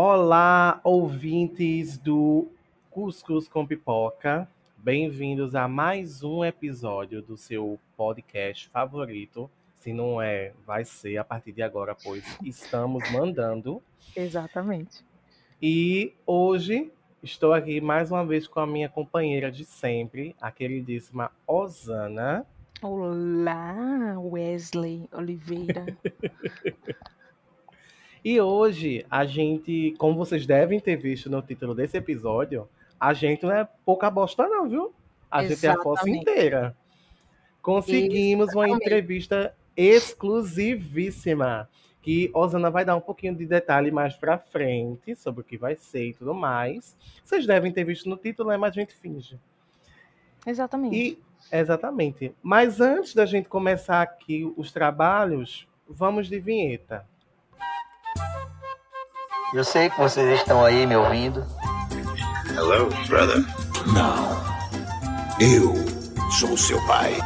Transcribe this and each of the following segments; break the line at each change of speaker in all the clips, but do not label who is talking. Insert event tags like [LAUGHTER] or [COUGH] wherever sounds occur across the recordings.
Olá, ouvintes do Cuscuz com Pipoca. Bem-vindos a mais um episódio do seu podcast favorito. Se não é, vai ser a partir de agora, pois estamos mandando.
Exatamente.
E hoje estou aqui mais uma vez com a minha companheira de sempre, a queridíssima Osana.
Olá, Wesley Oliveira. [LAUGHS]
E hoje a gente, como vocês devem ter visto no título desse episódio, a gente não é pouca bosta não, viu? A gente é a
Exatamente.
inteira. Conseguimos uma
Exatamente.
entrevista exclusivíssima que Osana vai dar um pouquinho de detalhe mais pra frente sobre o que vai ser e tudo mais. Vocês devem ter visto no título, né? Mas a gente finge.
Exatamente.
E exatamente. Mas antes da gente começar aqui os trabalhos, vamos de vinheta.
Eu sei que vocês estão aí me ouvindo.
Hello, brother.
Não. Eu sou seu pai.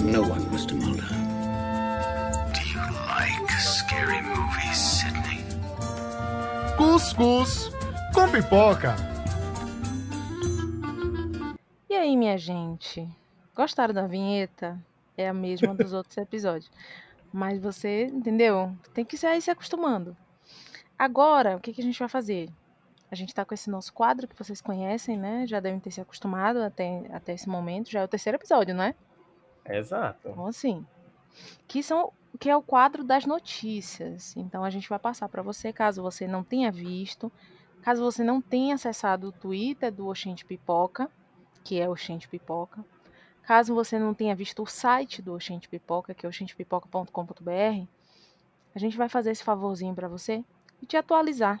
No one, Mr. Mulder.
Do you like scary movies, Sydney?
Cuscuz com pipoca.
E aí, minha gente? Gostaram da vinheta? É a mesma dos outros episódios. Mas você, entendeu? Tem que ir se acostumando. Agora, o que, que a gente vai fazer? A gente tá com esse nosso quadro que vocês conhecem, né? Já devem ter se acostumado até, até esse momento. Já é o terceiro episódio, né?
Exato.
Então, assim, que são que é o quadro das notícias. Então a gente vai passar para você, caso você não tenha visto, caso você não tenha acessado o Twitter do Oxente Pipoca, que é Oxente Pipoca, caso você não tenha visto o site do Oxente Pipoca, que é oxentepipoca.com.br, a gente vai fazer esse favorzinho para você e te atualizar,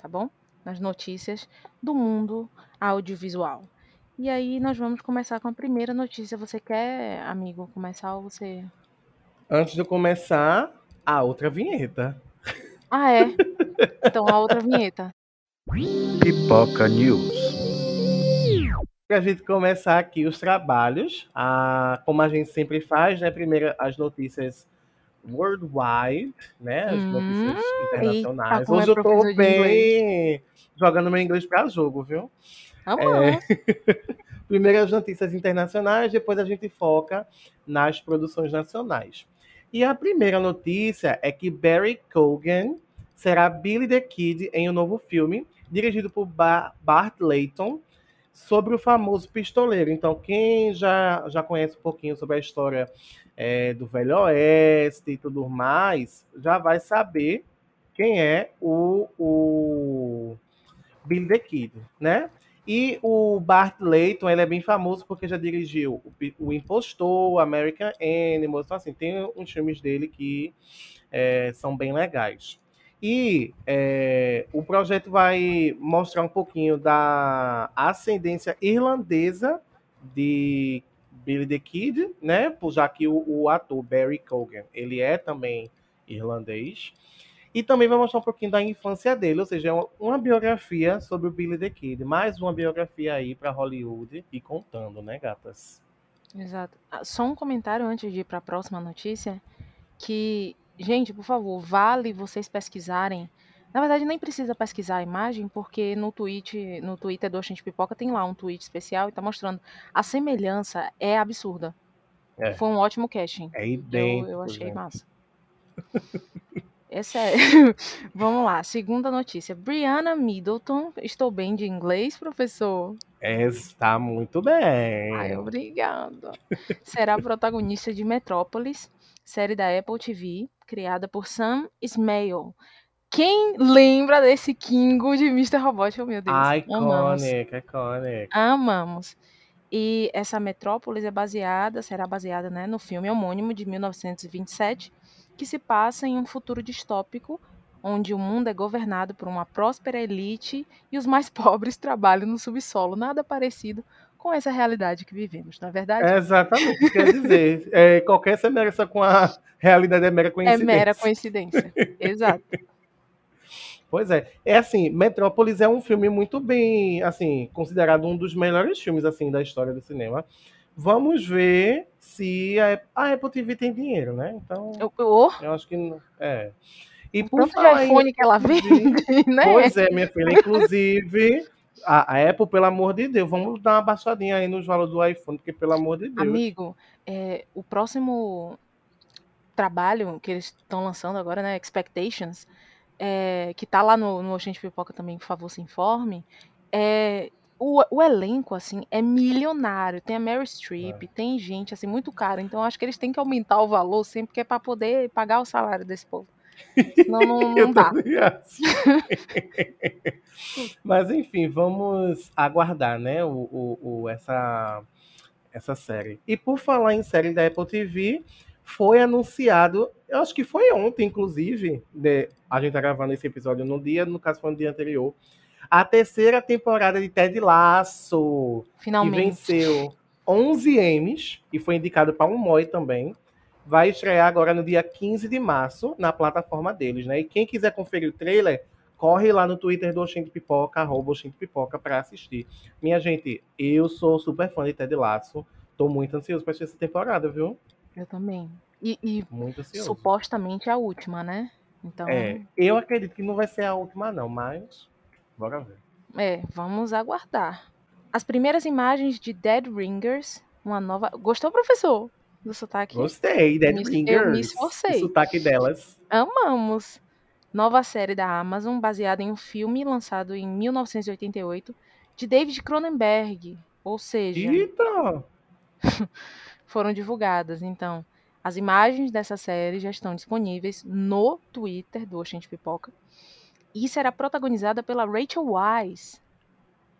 tá bom? Nas notícias do mundo audiovisual. E aí nós vamos começar com a primeira notícia. Você quer, amigo, começar ou você.
Antes de começar, a outra vinheta.
Ah, é? [LAUGHS] Então a outra vinheta.
Pipoca News.
Para a gente começar aqui os trabalhos, a, como a gente sempre faz, né? Primeiro as notícias worldwide, né? As
Hum,
notícias internacionais.
eita, é
Hoje eu tô bem jogando meu inglês para jogo, viu?
Vamos. [LAUGHS]
Primeiro as notícias internacionais, depois a gente foca nas produções nacionais. E a primeira notícia é que Barry Cogan será Billy the Kid em um novo filme, dirigido por Ba- Bart Layton, sobre o famoso pistoleiro. Então, quem já, já conhece um pouquinho sobre a história é, do Velho Oeste e tudo mais, já vai saber quem é o, o Billy the Kid, né? E o Bart Layton, ele é bem famoso porque já dirigiu o, Impostor, American Animals, então assim, tem uns filmes dele que é, são bem legais. E é, o projeto vai mostrar um pouquinho da ascendência irlandesa de Billy the Kid, né? Já que o, o ator Barry Cogan, ele é também irlandês. E também vai mostrar um pouquinho da infância dele, ou seja, é uma, uma biografia sobre o Billy the Kid. Mais uma biografia aí para Hollywood e contando, né, gatas?
Exato. Ah, Só um comentário antes de ir para a próxima notícia, que, gente, por favor, vale vocês pesquisarem. Na verdade, nem precisa pesquisar a imagem, porque no tweet, no Twitter do Oxente Pipoca tem lá um tweet especial e tá mostrando. A semelhança é absurda.
É.
Foi um ótimo casting.
É
Eu,
idêntico.
eu achei
gente.
massa. [LAUGHS] É sério. [LAUGHS] Vamos lá, segunda notícia. Brianna Middleton. Estou bem de inglês, professor?
Está muito bem.
Ai, obrigada. Será protagonista de Metrópolis, série da Apple TV, criada por Sam Esmail. Quem lembra desse Kingo de Mr. Robot? Oh, meu Deus. Amamos.
Iconic, iconic.
Amamos. E essa Metrópolis é baseada, será baseada né, no filme homônimo de 1927, que se passa em um futuro distópico, onde o mundo é governado por uma próspera elite e os mais [LAUGHS] pobres trabalham no subsolo. Nada parecido com essa realidade que vivemos, não é verdade?
É exatamente, quer dizer, é, qualquer semelhança com a realidade é mera
É
coincidência.
mera coincidência. Exato.
Pois é. É assim, Metrópolis é um filme muito bem, assim, considerado um dos melhores filmes assim da história do cinema. Vamos ver se a, a Apple TV tem dinheiro, né? Então,
Eu, eu,
eu acho que não- é. E por
tanto de
falar em
iPhone que ela vende, [LAUGHS] né?
Pois é, minha filha. Inclusive, a, a Apple, pelo amor de Deus, vamos dar uma baixadinha aí nos valores do iPhone, porque pelo amor de Deus.
Amigo, é, o próximo trabalho que eles estão lançando agora, né? Expectations, é, que tá lá no, no Oxente Pipoca também, por favor, se informe. É, o, o elenco, assim, é milionário. Tem a Mary Streep, tem gente, assim, muito cara. Então, acho que eles têm que aumentar o valor sempre que é pra poder pagar o salário desse povo. Não, [LAUGHS]
Eu
não dá.
acho. [LAUGHS] Mas enfim, vamos aguardar, né? O, o, o- essa, essa série. E por falar em série da Apple TV, foi anunciado, eu acho que foi ontem, inclusive, né, a gente tá gravando esse episódio no dia, no caso foi no dia anterior, a terceira temporada de Ted Lasso. que
Finalmente.
venceu 11 M's e foi indicado para um MOI também. Vai estrear agora no dia 15 de março na plataforma deles, né? E quem quiser conferir o trailer, corre lá no Twitter do Oxente Pipoca, arroba Oxente Pipoca, para assistir. Minha gente, eu sou super fã de Ted Lasso. Tô muito ansioso para assistir essa temporada, viu?
Eu também. E, e
Muito ansioso.
supostamente a última, né? Então,
É, eu acredito que não vai ser a última, não, mas bora ver.
É, vamos aguardar. As primeiras imagens de Dead Ringers, uma nova. Gostou, professor? Do sotaque?
Gostei, Dead
Me- eu
Ringers.
me esforcei.
O sotaque delas.
Amamos! Nova série da Amazon, baseada em um filme lançado em 1988, de David Cronenberg. Ou seja,
Eita! [LAUGHS]
foram divulgadas. Então, as imagens dessa série já estão disponíveis no Twitter do Oxente Pipoca. E será protagonizada pela Rachel Weisz,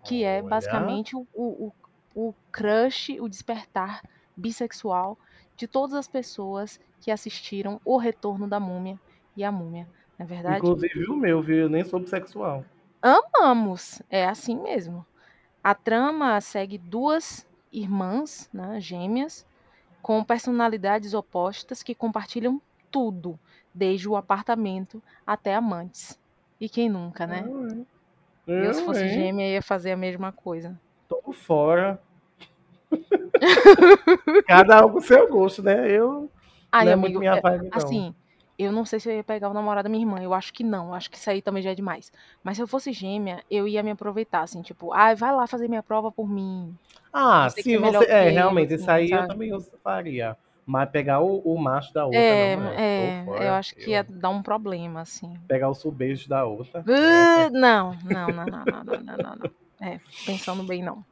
que é
Olha.
basicamente o, o, o, o crush, o despertar bissexual de todas as pessoas que assistiram O Retorno da Múmia e a Múmia. Na verdade,
Inclusive o meu, viu? Eu nem sou bissexual.
amamos. É assim mesmo. A trama segue duas irmãs, né, gêmeas, com personalidades opostas que compartilham tudo, desde o apartamento até amantes. E quem nunca, né? Eu, se fosse
hein?
gêmea, ia fazer a mesma coisa.
Tô fora. [LAUGHS] Cada um com seu gosto, né? Eu
Ai,
não é
amigo,
muito minha
é-
vibe, não.
assim, eu não sei se eu ia pegar o namorado da minha irmã. Eu acho que não. Acho que isso aí também já é demais. Mas se eu fosse gêmea, eu ia me aproveitar, assim, tipo, ai, vai lá fazer minha prova por mim.
Ah,
Você
se
é
você. É,
eu,
realmente,
assim,
isso aí eu
sabe?
também eu faria. Mas pegar o, o macho da outra,
É,
não,
é, eu acho que ia dar um problema, assim.
Pegar o subejo da outra.
Uh, não, não, não, não, não, não, não, não, não. É, pensando bem, não.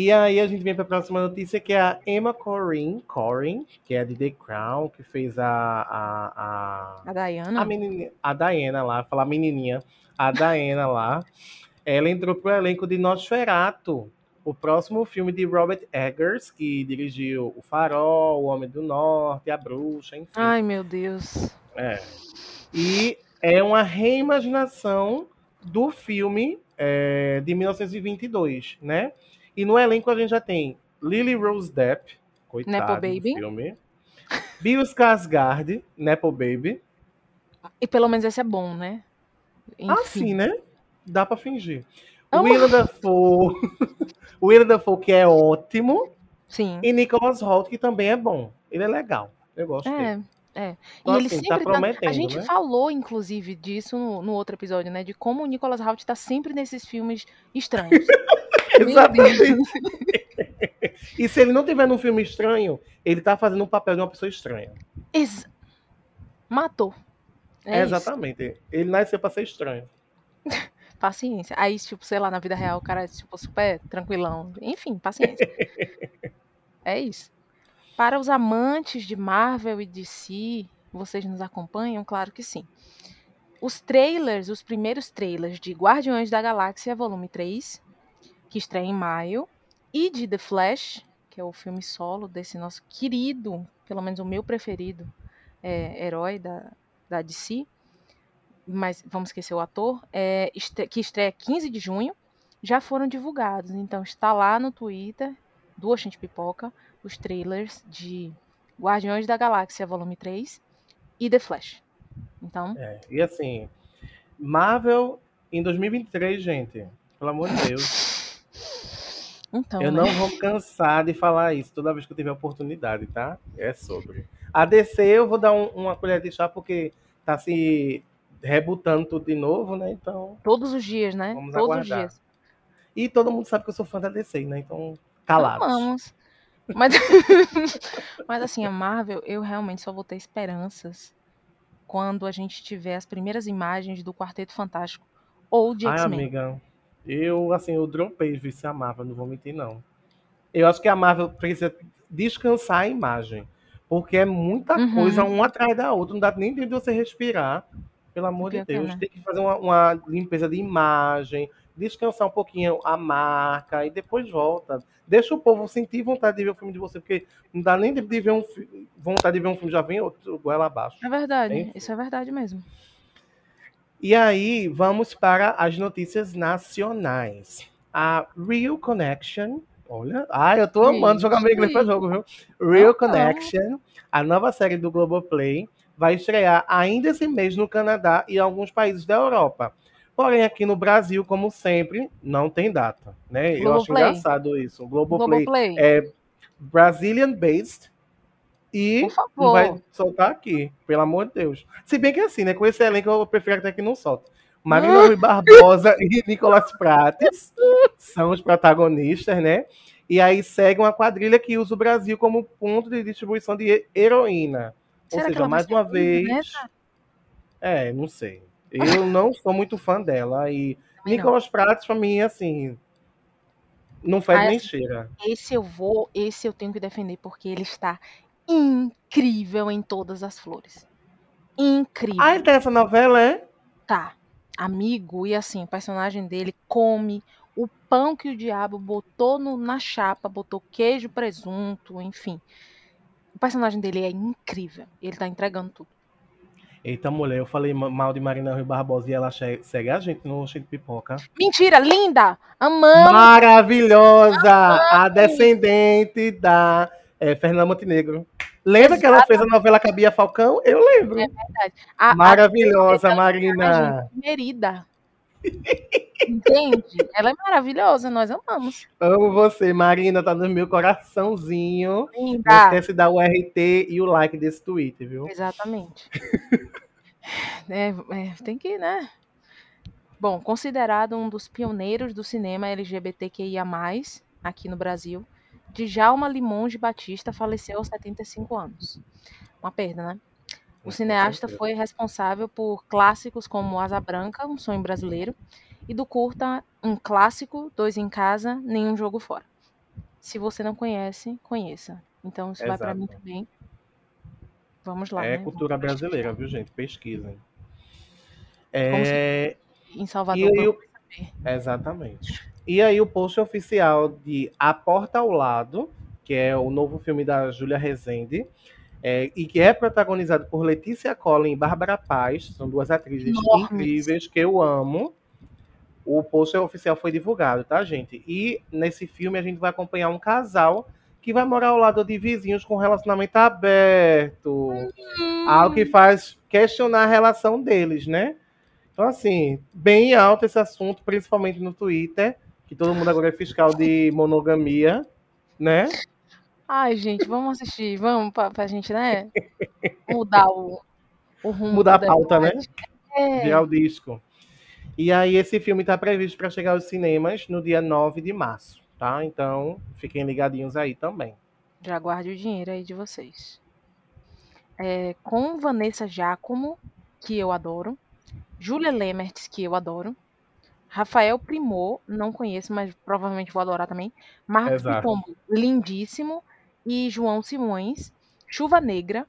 E aí a gente vem para a próxima notícia, que é a Emma Corrin, Corrin, que é de The Crown, que fez a, a, a,
A Diana?
a, menina, a Diana lá, falar menininha, a Diana lá, ela entrou pro elenco de Nosferatu, o próximo filme de Robert Eggers, que dirigiu O Farol, O Homem do Norte, A Bruxa, enfim.
Ai, meu Deus.
É. E é uma reimaginação do filme é, de 1922, né? E no elenco a gente já tem Lily Rose Depp, coitada
Nepo
do
Baby.
filme. Bill Skarsgård, Nepo Baby.
E pelo menos esse é bom, né?
Ah,
Enfim.
sim, né? Dá pra fingir.
Amo.
Willem Dafoe, [LAUGHS] Willem Dafoe, que é ótimo,
Sim.
e Nicholas Hoult, que também é bom. Ele é legal. Eu gosto
É,
dele.
é.
Então,
e ele
assim,
sempre
tá
tá.
prometendo,
A gente
né?
falou, inclusive, disso no, no outro episódio, né? De como o Nicholas Hoult tá sempre nesses filmes estranhos. [LAUGHS]
Exatamente. E se ele não tiver num filme estranho, ele tá fazendo um papel de uma pessoa estranha.
Ex- Matou. É isso.
Exatamente. Ele nasceu pra ser estranho. [LAUGHS]
Paciência. Aí, tipo, sei lá, na vida real, o cara é, tipo, super tranquilão. Enfim, paciência. [LAUGHS] é isso. Para os amantes de Marvel e DC, vocês nos acompanham? Claro que sim. Os trailers, os primeiros trailers de Guardiões da Galáxia, volume 3, que estreia em maio, e de The Flash, que é o filme solo desse nosso querido, pelo menos o meu preferido, é, herói da, da DC, mas vamos esquecer o ator, é, que estreia 15 de junho, já foram divulgados. Então está lá no Twitter do Oxente Pipoca os trailers de Guardiões da Galáxia Volume 3 e The Flash. Então,
É, E assim, Marvel em 2023, gente. Pelo amor de Deus.
Então,
Eu
né?
não vou cansar de falar isso toda vez que eu tiver oportunidade, tá? É sobre. A DC eu vou dar um- uma colher de chá porque tá se rebutando tudo de novo, né? Então.
Todos os dias, né?
Vamos
Todos os
aguardar.
dias.
E todo mundo sabe que eu sou fã da DC, né? Então, calados.
Amamos. Mas, [LAUGHS] mas assim, a Marvel, eu realmente só vou ter esperanças quando a gente tiver as primeiras imagens do Quarteto Fantástico ou de
Ai,
X-Men.
amiga, eu, assim, eu dropei vice a Marvel, não vou mentir, não. Eu acho que a Marvel precisa descansar a imagem. Porque é muita
Uhum.
coisa, uma atrás da outra. Não dá nem tempo de você respirar. Pelo amor de Deus. Tem que fazer uma, uma limpeza de imagem, descansar um pouquinho a marca e depois volta. Deixa o povo sentir vontade de ver o filme de você, porque não dá nem tempo de ver um vontade de ver um filme, já vem outro goela abaixo.
É verdade,
Enfim.
isso é verdade mesmo.
E aí, vamos para as notícias nacionais. A Real Connection. Olha, ai, eu tô amando jogar meu inglês pra jogo, viu? Real Connection, a nova série do Globoplay, vai estrear ainda esse mês no Canadá e alguns países da Europa. Porém, aqui no Brasil, como sempre, não tem data, né? Eu acho engraçado isso. Globoplay
Globoplay,
é Brazilian based e
por favor.
não vai soltar aqui, pelo amor de Deus. Se bem que assim, né? Com esse elenco eu prefiro até que não solte. Marina Rui Barbosa [LAUGHS] e Nicolas Prates são os protagonistas, né? E aí segue uma quadrilha que usa o Brasil como ponto de distribuição de heroína. Ou
Será que
seja, mais uma vez. É, não sei. Eu [LAUGHS] não sou muito fã dela. E
não.
Nicolas Prates, pra mim, assim. Não faz
Ah,
nem
assim,
cheira.
Esse eu vou, esse eu tenho que defender porque ele está incrível em todas as flores. Incrível.
Ah, ele tem essa novela, é?
Tá. Amigo, e assim, o personagem dele come o pão que o diabo botou no- na chapa, botou queijo, presunto, enfim. O personagem dele é incrível. Ele tá entregando tudo.
Eita, mulher, eu falei ma- mal de Marina Rui Barbosa e ela segue a gente no Cheio de Pipoca.
Mentira, linda! Amamos!
Maravilhosa! A descendente da é, Fernanda Montenegro. Lembra que ela fez a novela Cabia Falcão? Eu lembro.
A- a-
Maravilhosa,
ela-
Marina.
Merida. Entende? Ela é maravilhosa, nós amamos.
Amo você, Marina. Tá no meu coraçãozinho. Não
Linda!
esquece de dar o RT e o like desse tweet, viu?
Exatamente. [LAUGHS] É, é, tem que, né? Bom, considerado um dos pioneiros do cinema LGBTQIA+, aqui no Brasil, Djalma Limonge Batista faleceu aos 75 anos. Uma perda, né? O
Com
cineasta foi responsável por clássicos como Asa Branca, Um Sonho Brasileiro, e do curta um clássico, Dois em Casa, Nenhum Jogo Fora. Se você não conhece, conheça. Então isso vai pra mim
Exato.
também. Vamos lá,
É
né?
cultura
Vamos pesquisar.
brasileira, viu, gente? Pesquisem.
Como se-
É,
Em Salvador.
E o- Exatamente. E aí o post oficial de A Porta ao Lado, que é o novo filme da Júlia Rezende, é, e que é protagonizado por Letícia Collin e Bárbara Paz, são duas atrizes
Enormes.
incríveis que eu amo. O post oficial foi divulgado, tá, gente? E nesse filme a gente vai acompanhar um casal que vai morar ao lado de vizinhos com relacionamento aberto. Algo que faz questionar a relação deles, né? Então, assim, bem alto esse assunto, principalmente no Twitter, que todo mundo agora é fiscal de monogamia, né?
Ai, gente, vamos assistir. Vamos pra, pra gente, né? Mudar o, o rumo
Mudar a pauta, né?
É,
Virar o disco. E aí, esse filme está previsto para chegar aos cinemas no dia 9 de março, tá? Então, fiquem ligadinhos aí também.
já guarde o dinheiro aí de vocês. É, com Vanessa Giacomo, que eu adoro. Julia Lemertz, que eu adoro. Rafael Primor, não conheço, mas provavelmente vou adorar também. Marcos. Pitombo, lindíssimo. E João Simões, Chuva Negra,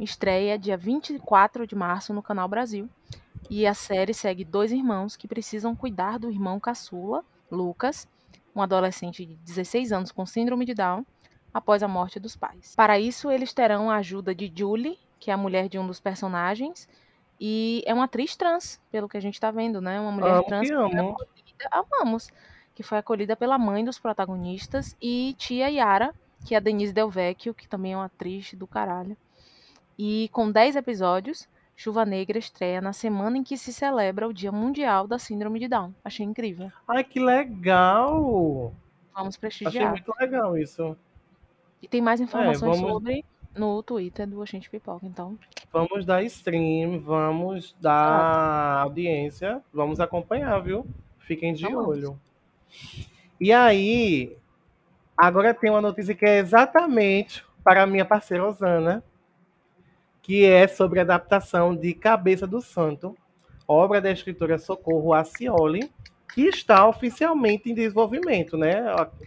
estreia dia 24 de março no Canal Brasil. E a série segue dois irmãos que precisam cuidar do irmão caçula, Lucas, um adolescente de 16 anos com síndrome de Down, após a morte dos pais. Para isso, eles terão a ajuda de Julie, que é a mulher de um dos personagens, e é uma atriz trans, pelo que a gente tá vendo, né? Uma mulher
Amo
trans
que
que foi
amo.
acolhida, amamos, que foi acolhida pela mãe dos protagonistas e tia Yara, que é a Denise Del Vecchio, que também é uma atriz do caralho. E com 10 episódios, Chuva Negra estreia na semana em que se celebra o Dia Mundial da Síndrome de Down. Achei incrível.
Ai, que legal!
Vamos
Achei
prestigiar.
muito legal isso.
E tem mais informações
vamos-
sobre no Twitter do Oxente Pipoca. Então,
Vamos dar stream, vamos dar audiência, vamos acompanhar, viu? Fiquem de
Vamos.
olho. E aí, agora tem uma notícia que é exatamente para a minha parceira Osana, que é sobre a adaptação de Cabeça do Santo, obra da escritora Socorro Acioli, que está oficialmente em desenvolvimento, né?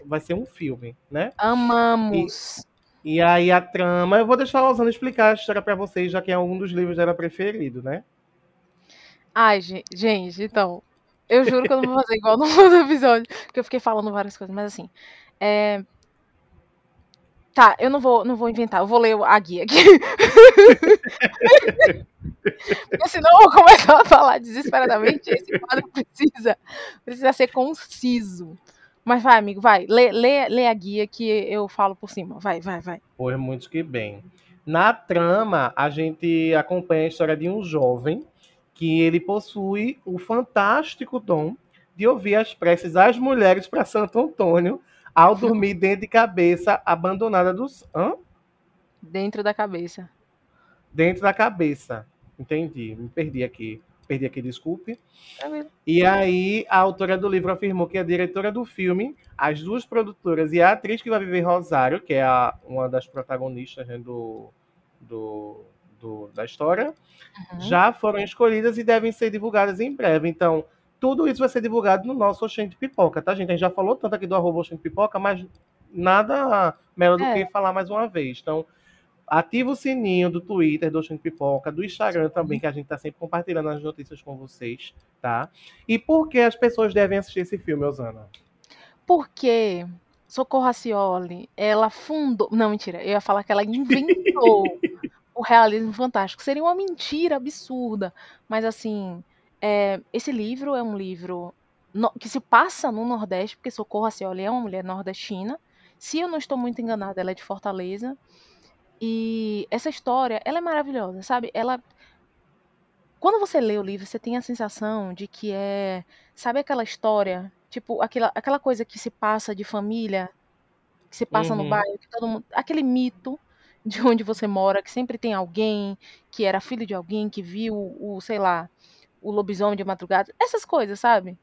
Vai ser um filme, né?
amamos.
E aí a trama, eu vou deixar a Osana explicar a história para vocês, já que é um dos livros dela preferido, né?
Ai, ge- gente, então. Eu juro que eu não vou fazer igual [LAUGHS] no outro episódio, porque eu fiquei falando várias coisas, mas assim. é, Tá, eu não vou, não vou inventar, eu vou ler a guia aqui. [LAUGHS] Porque senão eu vou começar a falar desesperadamente. Esse quadro precisa, precisa ser conciso. Mas vai, amigo, vai. Lê, lê, lê a guia que eu falo por cima. Vai, vai, vai.
Pois muito que bem. Na trama, a gente acompanha a história de um jovem que ele possui o fantástico dom de ouvir as preces das mulheres para Santo Antônio ao dormir [LAUGHS] dentro de cabeça abandonada dos. Hã?
Dentro da cabeça.
Dentro da cabeça. Entendi. Me perdi aqui. Perdi aqui, desculpe. E aí, a autora do livro afirmou que a diretora do filme, as duas produtoras e a atriz que vai viver Rosário, que é a- uma das protagonistas né, do, do, do- da história,
Uhum.
já foram escolhidas e devem ser divulgadas em breve. Então, tudo isso vai ser divulgado no nosso Oxente Pipoca, tá, gente? A gente já falou tanto aqui do arroba Oxente Pipoca, mas nada melhor do
É.
que falar mais uma vez. Então, ativa o sininho do Twitter, do Oxente Pipoca, do Instagram também, que a gente tá sempre compartilhando as notícias com vocês, tá? E por que as pessoas devem assistir esse filme, Osana?
Porque Socorro Racioli, ela fundou. Não, mentira, eu ia falar que ela inventou [LAUGHS] o realismo fantástico. Seria uma mentira absurda. Mas, assim, é, esse livro é um livro no- que se passa no Nordeste, porque Socorro Racioli é uma mulher nordestina. Se eu não estou muito enganada, ela é de Fortaleza. E essa história, ela é maravilhosa, sabe? Ela. Quando você lê o livro, você tem a sensação de que é. Sabe aquela história? Tipo, aquela, aquela coisa que se passa de família, que se passa no
Uhum.
bairro, que todo mundo. Aquele mito de [LAUGHS] onde você mora, que sempre tem alguém que era filho de alguém que viu o, sei lá, o lobisomem de madrugada. Essas coisas, sabe?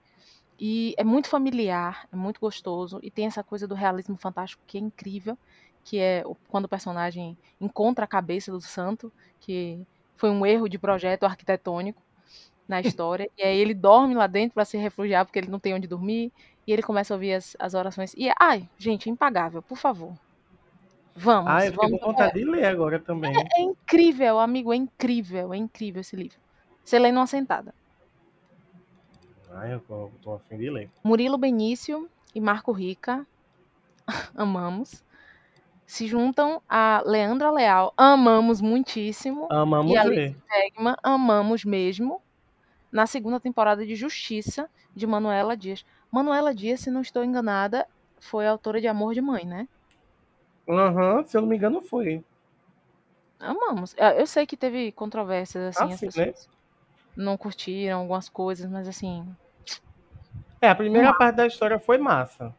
E é muito familiar, é muito gostoso. E tem essa coisa do realismo fantástico que é incrível, que é quando o personagem encontra a cabeça do santo, que foi um erro de projeto arquitetônico na [LAUGHS] história. e aí ele dorme lá dentro para se refugiar, porque ele não tem onde dormir. E ele começa a ouvir as, as orações. E, ai, gente, é impagável, por favor. Vamos,
Ah, eu
vamos.
com vontade de ler agora também.
É incrível, amigo, é incrível, é incrível esse livro. Você lê numa sentada.
Ai, eu tô, tô afim de ler.
Murilo Benício e Marco Rica, [LAUGHS] amamos. Se juntam a Leandra Leal, amamos muitíssimo.
Amamos
E a. Tegma, amamos mesmo. Na segunda temporada de Justiça, de Manuela Dias. Manuela Dias, se não estou enganada, foi autora de Amor de Mãe, né?
Aham, se eu não me engano, foi.
Amamos. Eu eu sei que teve controvérsias, assim,
Ah,
as
né?
não curtiram algumas coisas, mas assim.
É, a primeira parte da história foi massa.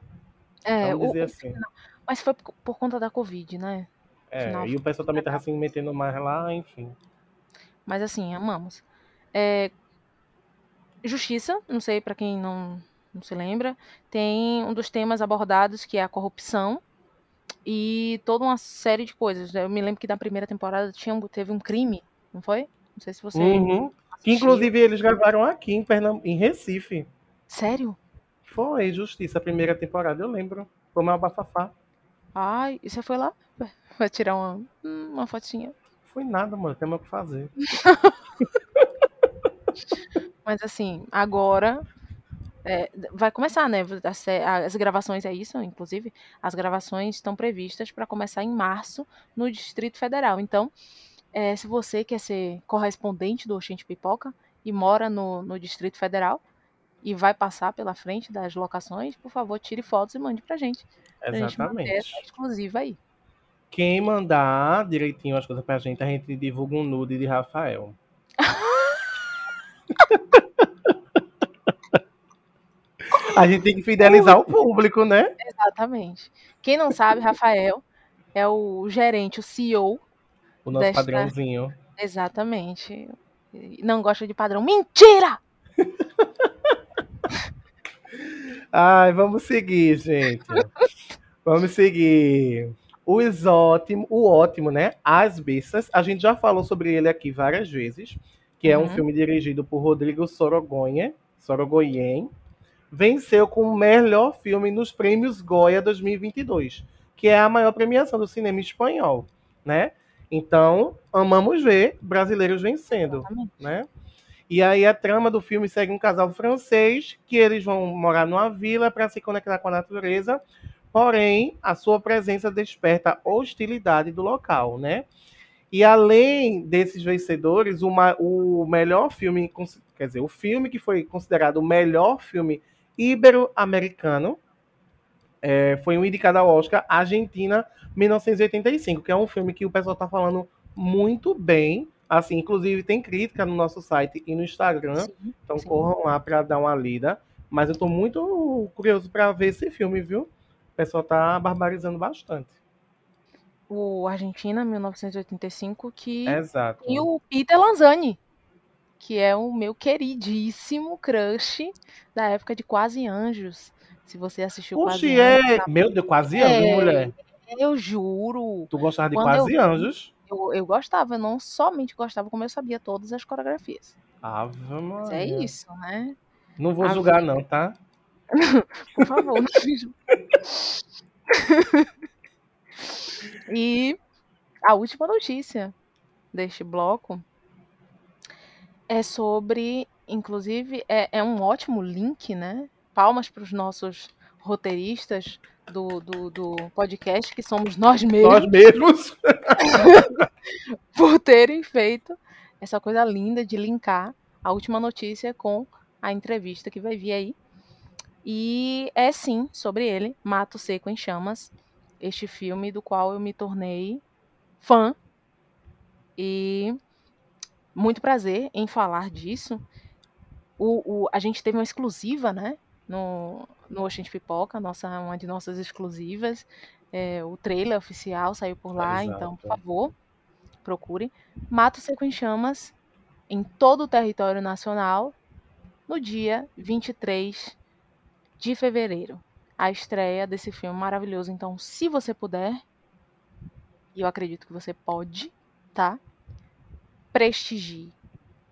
É,
Vamos
o-
dizer assim.
Mas foi por, por conta da Covid, né?
É,
Final
e o pessoal também tava se metendo mais lá, enfim.
Mas assim, amamos. É, Justiça, não sei pra quem não, não se lembra, tem um dos temas abordados que é a corrupção e toda uma série de coisas. Eu me lembro que na primeira temporada tinha, teve um crime, não foi? Não sei se você.
Uhum. Que inclusive eles gravaram aqui em, Pernam... em Recife.
Sério?
Foi Justiça, a primeira temporada, eu lembro. Foi uma bafafá.
Ai, e você foi lá? Vai tirar uma, uma fotinha.
Foi nada, mano. Tem mais o que fazer. [LAUGHS]
Mas assim, agora é, vai começar, né? a sé- As gravações é isso, inclusive. As gravações estão previstas para começar em março no Distrito Federal. Então, é, se você quer ser correspondente do Oxente Pipoca e mora no, no Distrito Federal e vai passar pela frente das locações, por favor, tire fotos e mande pra gente. Pra gente
Exatamente.
essa exclusiva aí.
Quem mandar direitinho as coisas pra gente, a gente divulga um nude de Rafael. [LAUGHS] A gente tem que fidelizar o público, né?
Exatamente. Quem não sabe, Rafael é o gerente, o CEO.
O nosso
Desta-
padrãozinho.
Exatamente. Não gosta de padrão. Mentira!
Ai, vamos seguir, gente. Vamos seguir. O ótimo, o ótimo, né? As Bestas. A gente já falou sobre ele aqui várias vezes, que é um
Uhum.
filme dirigido por Rodrigo Sorogonha, Sorogoyen. Venceu com o melhor filme nos prêmios Goya 2022, que é a maior premiação do cinema espanhol, né? Então, amamos ver brasileiros vencendo
Exatamente.
né? E aí a trama do filme segue um casal francês que eles vão morar numa vila para se conectar com a natureza. Porém, a sua presença desperta hostilidade do local, né? E além desses vencedores, uma- o melhor filme, quer dizer, o filme que foi considerado o melhor filme ibero-americano é, foi um indicado ao Oscar Argentina 1985, que é um filme que o pessoal tá falando muito bem. Assim, inclusive tem crítica no nosso site e no Instagram,
Sim,
então
sim.
corram lá para dar uma lida. Mas eu tô muito curioso para ver esse filme, viu? O pessoal tá barbarizando bastante.
O Argentina, 1985, que
Exato.
E o Peter Lanzani, que é o meu queridíssimo crush da época de Quase Anjos. Se você assistiu Quase
Oxi,
Anjos,
é. Meu Deus, quase
É.
anjos, mulher.
eu juro.
Tu gostava de
Quando eu
quase
vi-
anjos?
Eu, eu gostava, eu não somente gostava, como eu sabia todas as coreografias.
Ave
Mas é isso, né?
Não vou julgar, não, tá? [LAUGHS]
Por favor, não me. E a última notícia deste bloco é sobre, inclusive, é, é um ótimo link, né? Palmas para os nossos roteiristas do, do, do podcast, que somos nós mesmos,
Nós mesmos. [LAUGHS]
por terem feito essa coisa linda de linkar a última notícia com a entrevista que vai vir aí. E é sim sobre ele, Mato Seco em Chamas, este filme do qual eu me tornei fã. E muito prazer em falar disso. O, o- a gente teve uma exclusiva, né? No, no Oxente Pipoca, nossa, uma de nossas exclusivas. É, o trailer oficial saiu por lá, então, por
Exato.
favor, procure. Mato Seco em Chamas em todo o território nacional no dia 23 de fevereiro. A estreia desse filme maravilhoso. Então, se você puder, e eu acredito que você pode, tá? Prestigie.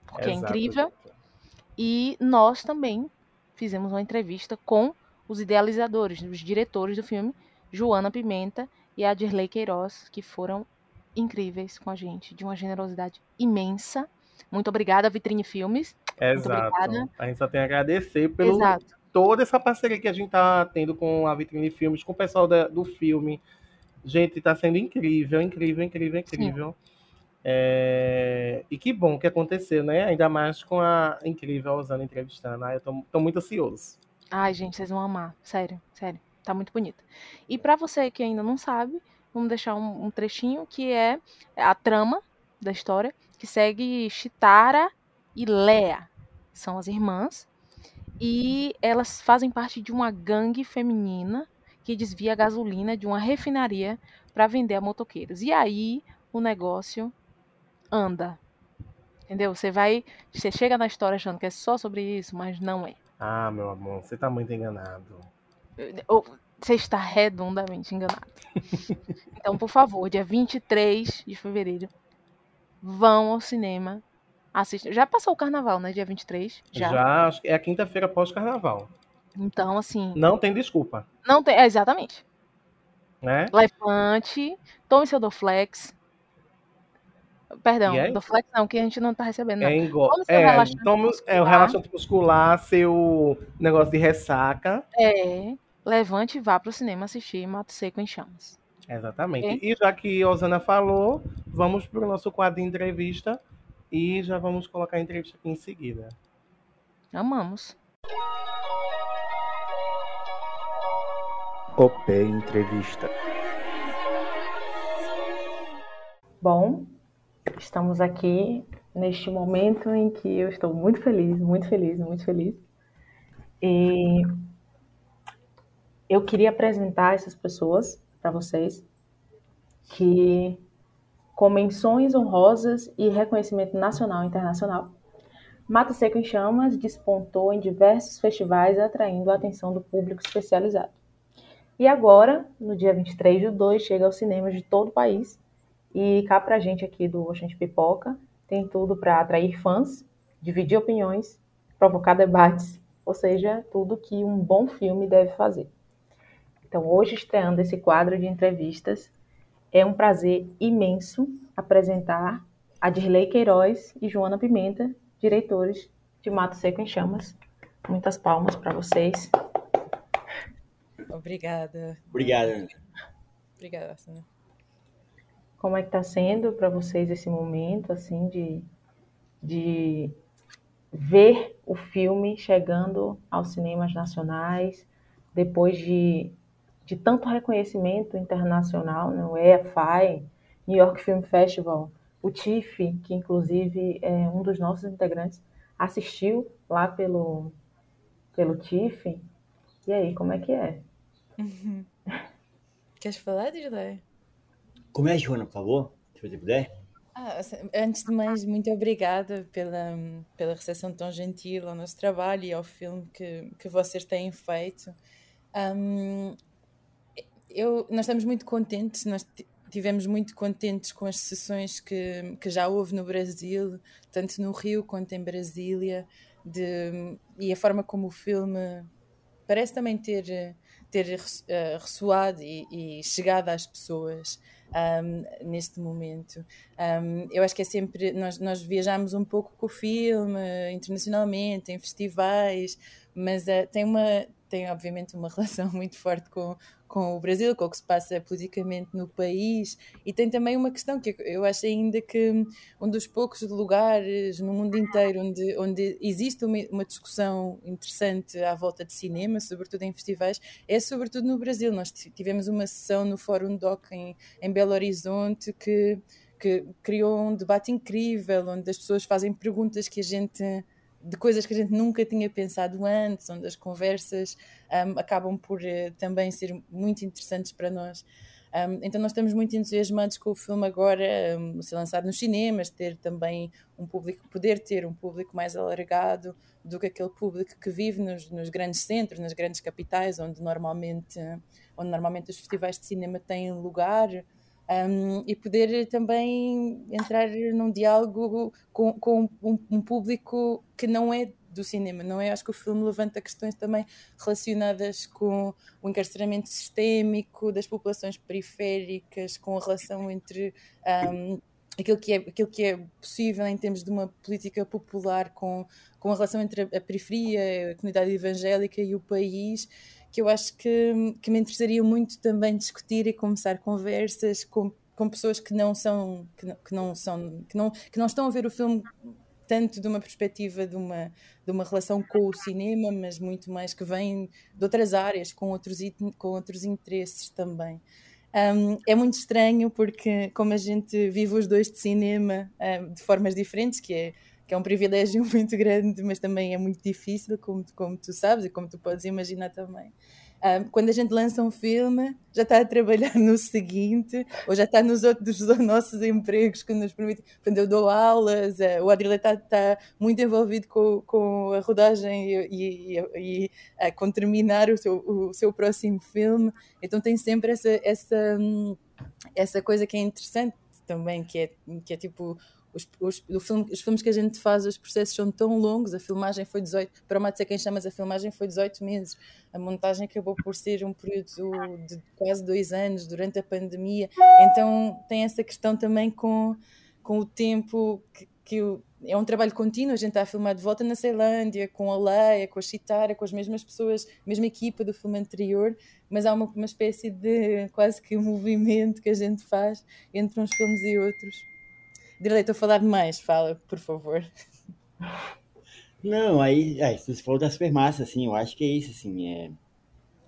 Porque é
Exato,
incrível.
gente.
E nós também fizemos uma entrevista com os idealizadores, os diretores do filme, Joana Pimenta e a Dirley Queiroz, que foram incríveis com a gente, de uma generosidade imensa. Muito obrigada, Vitrine Filmes.
Exato.
obrigada.
A gente só tem a agradecer pelo
Exato.
toda essa parceria que a gente tá tendo com a Vitrine Filmes, com o pessoal da- do filme. Gente, tá sendo incrível, incrível, incrível, incrível. É, E que bom que aconteceu, né? Ainda mais com a incrível Osana entrevistando. Ai, eu tô, tô muito ansioso.
Ai, gente, vocês vão amar. Sério, sério. Tá muito bonita. E pra você que ainda não sabe, vamos deixar um, um trechinho que é a trama da história, que segue Chitara e Lea. São as irmãs. E elas fazem parte de uma gangue feminina que desvia a gasolina de uma refinaria para vender a motoqueiros. E aí o negócio anda. Entendeu? Você vai. Você chega na história achando que é só sobre isso, mas não é.
Ah, meu amor, você tá muito enganado.
Você está redondamente enganado. [LAUGHS] Então, por favor, dia 23 de fevereiro, vão ao cinema. Assistam. Já passou o carnaval, né? Dia 23? Já.
Já, acho que é a quinta-feira pós-carnaval.
Então, assim,
Não tem desculpa,
não tem. É, exatamente.
né?
Levante, tome seu Doflex. Perdão,
E aí?
Doflex não, que a gente não tá recebendo, não.
É, engo...
Tome
é,
relaxante
toma- é o
muscular.
relaxante muscular, seu negócio de ressaca.
É, levante e vá pro cinema assistir Mato Seco em Chamas.
Exatamente. E já que a Osana falou, vamos para o nosso quadro de entrevista e já vamos colocar a entrevista aqui em seguida.
Amamos.
OP Entrevista.
Bom, estamos aqui neste momento em que eu estou muito feliz, muito feliz, muito feliz. E
eu queria apresentar essas pessoas para vocês que com menções honrosas e reconhecimento nacional e internacional, Mata Seco em Chamas despontou em diversos festivais, atraindo a atenção do público especializado. E agora, no dia 23 de 2, chega aos cinemas de todo o país. E cá pra gente aqui do Oxente Pipoca, tem tudo para atrair fãs, dividir opiniões, provocar debates, ou seja, tudo que um bom filme deve fazer. Então, hoje, estreando esse quadro de entrevistas, é um prazer imenso apresentar a Dirley Queiroz e Joana Pimenta, diretores de Mato Seco em Chamas. Muitas palmas para vocês.
Obrigada.
Obrigada.
Obrigada, Sana.
Como é que está sendo para vocês esse momento, assim, de, de ver o filme chegando aos cinemas nacionais, depois de, de tanto reconhecimento internacional, né? o EFI, New York Film Festival, o TIFF, que inclusive é um dos nossos integrantes, assistiu lá pelo, pelo TIFF. E aí, como é que é?
Uhum. [LAUGHS] Queres falar, Dirley?
Como é, Joana, por favor? Se você puder.
Ah, antes de mais, muito obrigada pela, pela recepção tão gentil ao nosso trabalho e ao filme que, que vocês têm feito. Um, eu, nós estamos muito contentes, nós tivemos muito contentes com as sessões que, que já houve no Brasil, tanto no Rio quanto em Brasília, de, e a forma como o filme parece também ter, ter uh, ressoado e, e chegado às pessoas. Um, neste momento. Um, eu acho que é sempre. Nós, nós viajamos um pouco com o filme, internacionalmente, em festivais, mas uh, tem uma. Tem, obviamente, uma [LAUGHS] relação muito forte com, com o Brasil, com o que se passa politicamente no país, e tem também uma questão que eu acho ainda que um dos poucos lugares no mundo inteiro onde, onde existe uma, uma discussão interessante à volta de cinema, sobretudo em festivais, é sobretudo no Brasil. Nós tivemos uma sessão no Fórum Doc em, em Belo Horizonte que, que criou um debate incrível, onde as pessoas fazem perguntas que a gente de coisas que a gente nunca tinha pensado antes, onde as conversas um, acabam por uh, também ser muito interessantes para nós. Um, então nós estamos muito entusiasmados com o filme agora um, ser lançado nos cinemas, ter também um público, poder ter um público mais alargado do que aquele público que vive nos, nos grandes centros, nas grandes capitais, onde normalmente, onde normalmente os festivais de cinema têm lugar um, e poder também entrar num diálogo com, com um, um, público que não é do cinema, não é? Acho que o filme levanta questões também relacionadas com o encarceramento sistémico das populações periféricas, com a relação entre um, aquilo que, é, aquilo que é possível em termos de uma política popular com, com a relação entre a, a periferia, a comunidade evangélica e o país que eu acho que, que me interessaria muito também discutir e começar conversas com, com pessoas que não são que não, que não são que não, que não estão a ver o filme tanto de uma perspectiva de uma, de uma relação com o cinema, mas muito mais que vem de outras áreas, com outros, com outros interesses também. Um, é muito estranho porque, como a gente vive os dois de cinema um, de formas diferentes, que é que é um privilégio [LAUGHS] muito grande, mas também é muito difícil, como, como tu sabes e como tu podes imaginar também. Um, quando a gente lança um filme, já está a trabalhar [LAUGHS] no seguinte, ou já está nos outros nossos empregos que nos permitem. Portanto, eu dou aulas, uh, o Adrilha está, está, muito envolvido com, com a rodagem e, e, e uh, com terminar o seu, o seu próximo filme, então tem sempre essa, essa, hum, essa coisa que é interessante também, que é, que é tipo os, os, filme, os, filmes que a gente faz, os processos são tão longos, a filmagem foi 18, para o Mato quem chamas, a filmagem foi 18 meses, a montagem acabou por ser um período de quase dois anos, durante a pandemia, então tem essa questão também com, com o tempo que, que é um trabalho contínuo, a gente está a filmar de volta na Ceilândia, com a Leia, com a Chitara, com as mesmas pessoas, mesma equipa do filme anterior, mas há uma, uma espécie de quase que movimento que a gente faz entre uns filmes e outros. Dirley, estou a falar demais, fala, por favor.
Não, aí, aí você falou da super massa, assim, eu acho que é isso, assim, é,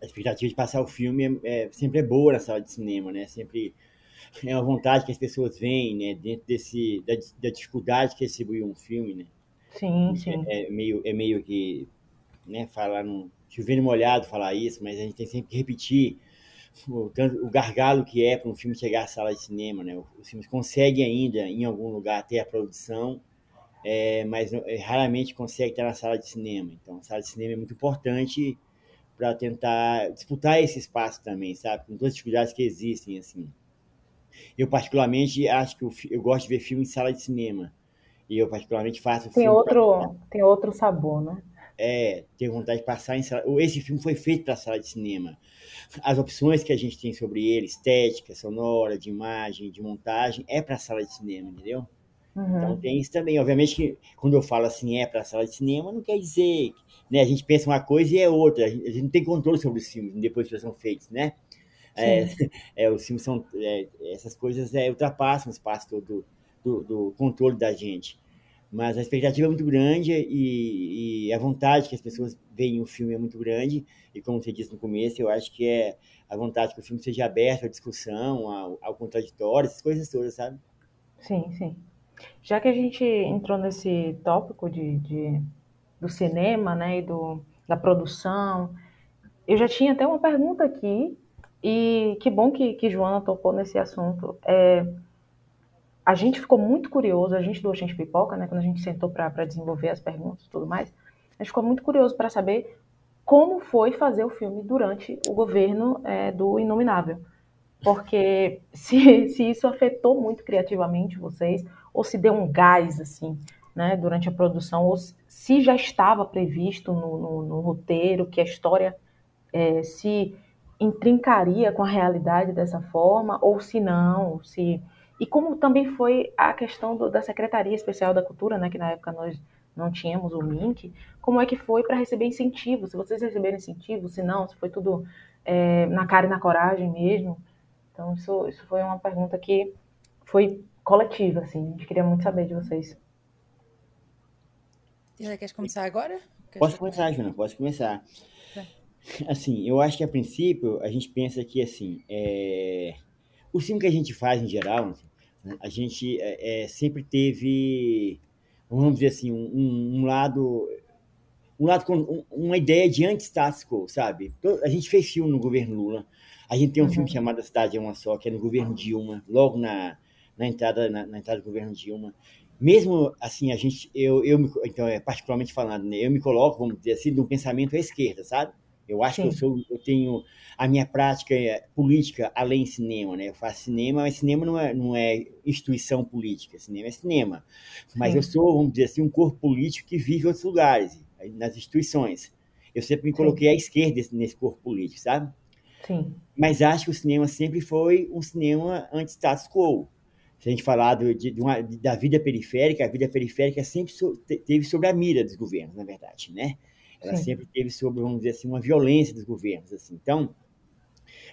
a expectativa de passar o filme é, é, sempre é boa na sala de cinema, né, sempre é uma vontade que as pessoas veem, né, dentro desse, da, da dificuldade que é distribuir um filme, né.
Sim, sim.
É, é, meio, é meio que né, falar no chovendo molhado falar isso, mas a gente tem sempre que repetir o, o gargalo que é para um filme chegar à sala de cinema, né? Os filmes conseguem ainda em algum lugar ter a produção, é, mas é, raramente consegue estar na sala de cinema. Então, a sala de cinema é muito importante para tentar disputar esse espaço também, sabe? Com todas as dificuldades que existem, assim. Eu particularmente acho que eu, eu gosto de ver filme em sala de cinema. E eu particularmente faço
Tem
filme
outro,
pra-
tem outro sabor, né?
É, tenho vontade de passar em sala. Esse filme foi feito para sala de cinema. As opções que a gente tem sobre ele, estética, sonora, de imagem, de montagem, é para sala de cinema, entendeu? Então
Uhum.
tem isso também. Obviamente que quando eu falo assim, é para sala de cinema, não quer dizer. que, Né, a gente pensa uma coisa e é outra. A gente não tem controle sobre os filmes depois que eles são feitos, né? É, [LAUGHS] é, os filmes são. é, essas coisas é, ultrapassam o espaço do, do, do controle da gente. Mas a expectativa é muito grande e, e a vontade que as pessoas veem o filme é muito grande. E como você disse no começo, eu acho que é a vontade que o filme seja aberto à discussão, ao, ao contraditório, essas coisas todas, sabe?
Sim, sim. Já que a gente entrou nesse tópico de, de- do cinema, né, e do, da produção, eu já tinha até uma pergunta aqui, e que bom que, que Joana tocou nesse assunto. É, a gente ficou muito curioso, a gente do Oxente Pipoca, né, quando a gente sentou para desenvolver as perguntas e tudo mais, a gente ficou muito curioso para saber como foi fazer o filme durante o governo é, do Inominável. Porque [LAUGHS] se, se isso afetou muito criativamente vocês, ou se deu um gás, assim, né, durante a produção, ou se já estava previsto no, no- no roteiro que a história eh, se intrincaria com a realidade dessa forma, ou se não, se... E como também foi a questão do- da Secretaria Especial da Cultura, né, que na época nós não tínhamos o link, como é que foi para receber incentivo? Se vocês receberam incentivo, se não, se foi tudo eh, na cara e na coragem mesmo. Então, isso, isso foi uma pergunta que foi coletiva, assim. A gente queria muito saber de vocês.
Ela queres começar agora? Queres
Posso
eu
começar, Juna, posso começar.
Vai.
Assim, eu acho que a princípio a gente pensa que assim, é... o filme que a gente faz em geral, né, a gente é, é, sempre teve, vamos dizer assim, um, um- lado, um lado com um- uma ideia de anti-status quo, sabe? To- A gente fez filme no governo Lula, a gente tem um filme chamado A Cidade é uma Só, que é no governo Dilma, logo na, na entrada na, na entrada do governo Dilma. Mesmo assim, a gente, eu, eu me- então é particularmente falando, né, eu me coloco, vamos dizer assim, de um pensamento à esquerda, sabe? Eu acho que eu
Sim.
sou, eu tenho a minha prática é, política além cinema, né? Eu faço cinema, mas cinema não é, não é instituição política, cinema é cinema. Mas
Sim.
eu sou, vamos dizer assim, um corpo político que vive em outros lugares, nas instituições. Eu sempre me
Sim.
coloquei à esquerda nesse corpo político, sabe?
Sim,
Mas acho que o cinema sempre foi um cinema anti-status quo. Se a gente falar do- de, de uma- da vida periférica, a vida periférica sempre so- te- teve sobre a mira dos governos, na verdade, né? Ela
Sim.
sempre teve sobre, vamos dizer assim, uma violência dos governos. Assim. Então,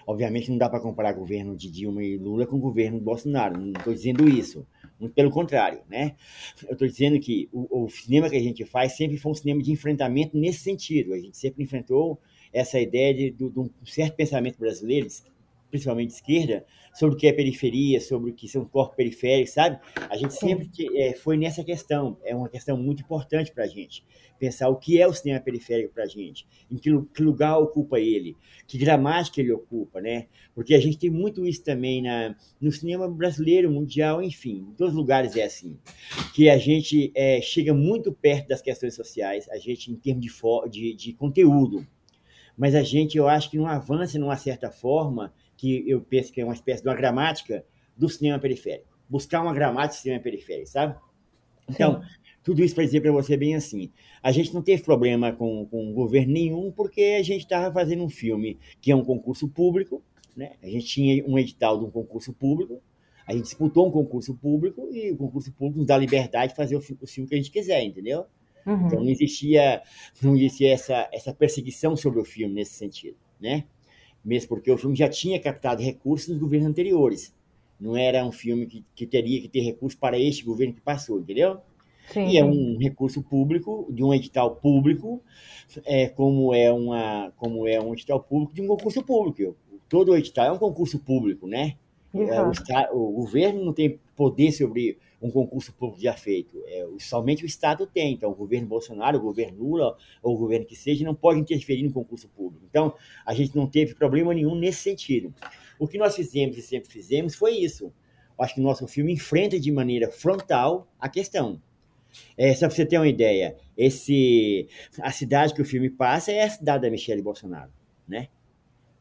obviamente não dá para comparar o governo de Dilma e Lula com o governo de Bolsonaro. Não estou dizendo isso. Muito pelo contrário, né? Eu estou dizendo que o, o cinema que a gente faz sempre foi um cinema de enfrentamento nesse sentido. A gente sempre enfrentou essa ideia de, de, de um certo pensamento brasileiro, principalmente de esquerda, sobre o que é periferia, sobre o que são corpos periféricos, sabe? A gente sempre é, foi nessa questão. É uma questão muito importante para a gente. Pensar o que é o cinema periférico para a gente, em que, que lugar ocupa ele, que gramática ele ocupa, né? Porque a gente tem muito isso também na, no cinema brasileiro, mundial, enfim, em todos os lugares é assim. Que a gente é, chega muito perto das questões sociais, a gente, em termos de, de, de conteúdo, mas a gente, eu acho que não avança numa certa forma, que eu penso que é uma espécie de uma gramática do cinema periférico. Buscar uma gramática do cinema periférico, sabe? Então, tudo isso para dizer para você bem assim, a gente não teve problema com, com governo nenhum, porque a gente estava fazendo um filme que é um concurso público, né? A gente tinha um edital de um concurso público, a gente disputou um concurso público e o concurso público nos dá liberdade de fazer o, o filme que a gente quiser, entendeu?
Uhum.
Então não existia, não existia essa, essa perseguição sobre o filme nesse sentido, né? Mesmo porque o filme já tinha captado recursos dos governos anteriores. Não era um filme que, que teria que ter recursos para este governo que passou, entendeu?
Sim,
E é um recurso público, de um edital público, é, como, é uma, como é um edital público de um concurso público. Todo edital é um concurso público, né? É, o, o governo não tem poder sobre um concurso público já feito. É, somente o Estado tem. Então, o governo Bolsonaro, o governo Lula, ou o governo que seja, não pode interferir no concurso público. Então, a gente não teve problema nenhum nesse sentido. O que nós fizemos e sempre fizemos foi isso. Acho que o nosso filme enfrenta de maneira frontal a questão. É, só para você ter uma ideia, esse, a cidade que o filme passa é a cidade da Michelle Bolsonaro, né?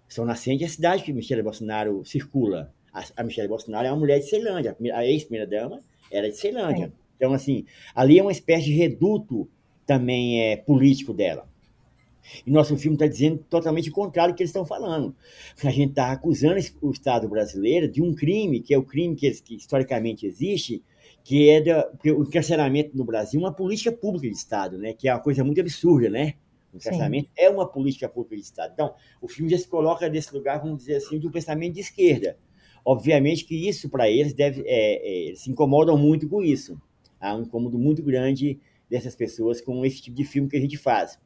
São Nascente é a cidade que Michelle Bolsonaro circula. A, a Michelle Bolsonaro é uma mulher de Ceilândia, a ex-primeira-dama era de Ceilândia. Sim. Então, assim, ali é uma espécie de reduto também é, político dela. E nosso filme está dizendo totalmente o contrário do que eles estão falando. A gente está acusando o Estado brasileiro de um crime, que é o crime que, que historicamente existe, que é da, que o encarceramento no Brasil uma política pública de Estado, né? que é uma coisa muito absurda, né? O encarceramento Sim. é uma política pública de Estado. Então, o filme já se coloca nesse lugar, vamos dizer assim, de um pensamento de esquerda. Obviamente que isso, para eles, deve, é, é, se incomodam muito com isso. Há um incômodo muito grande dessas pessoas com esse tipo de filme que a gente faz.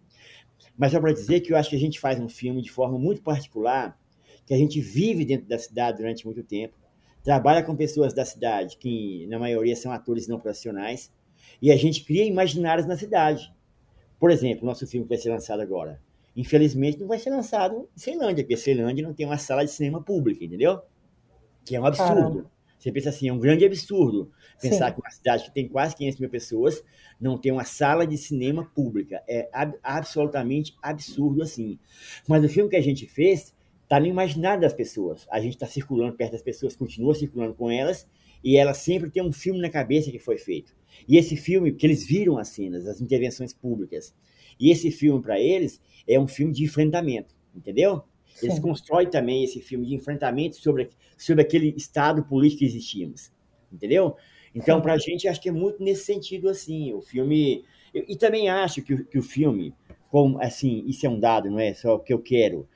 Mas só para dizer que eu acho que a gente faz um filme de forma muito particular, que a gente vive dentro da cidade durante muito tempo, trabalha com pessoas da cidade, que na maioria são atores não profissionais, e a gente cria imaginários na cidade. Por exemplo, nosso filme que vai ser lançado agora. Infelizmente, não vai ser lançado em Ceilândia, porque Ceilândia não tem uma sala de cinema pública, entendeu? Que é um absurdo. Caramba. Você pensa assim, é um grande absurdo pensar Sim. que uma cidade que tem quase 500 mil pessoas não tem uma sala de cinema pública. É ab absolutamente absurdo assim. Mas o filme que a gente fez está no imaginário das pessoas. A gente está circulando perto das pessoas, continua circulando com elas, e elas sempre têm um filme na cabeça que foi feito. E esse filme, que eles viram as cenas, as intervenções públicas. E esse filme, para eles, é um filme de enfrentamento, entendeu? Eles Sim. constroem também esse filme de enfrentamento sobre, sobre aquele estado político que existíamos. Entendeu? Então, para a gente, acho que é muito nesse sentido, assim, o filme... Eu, e também acho que, que o filme, como, assim, isso é um dado, não é só o que eu quero.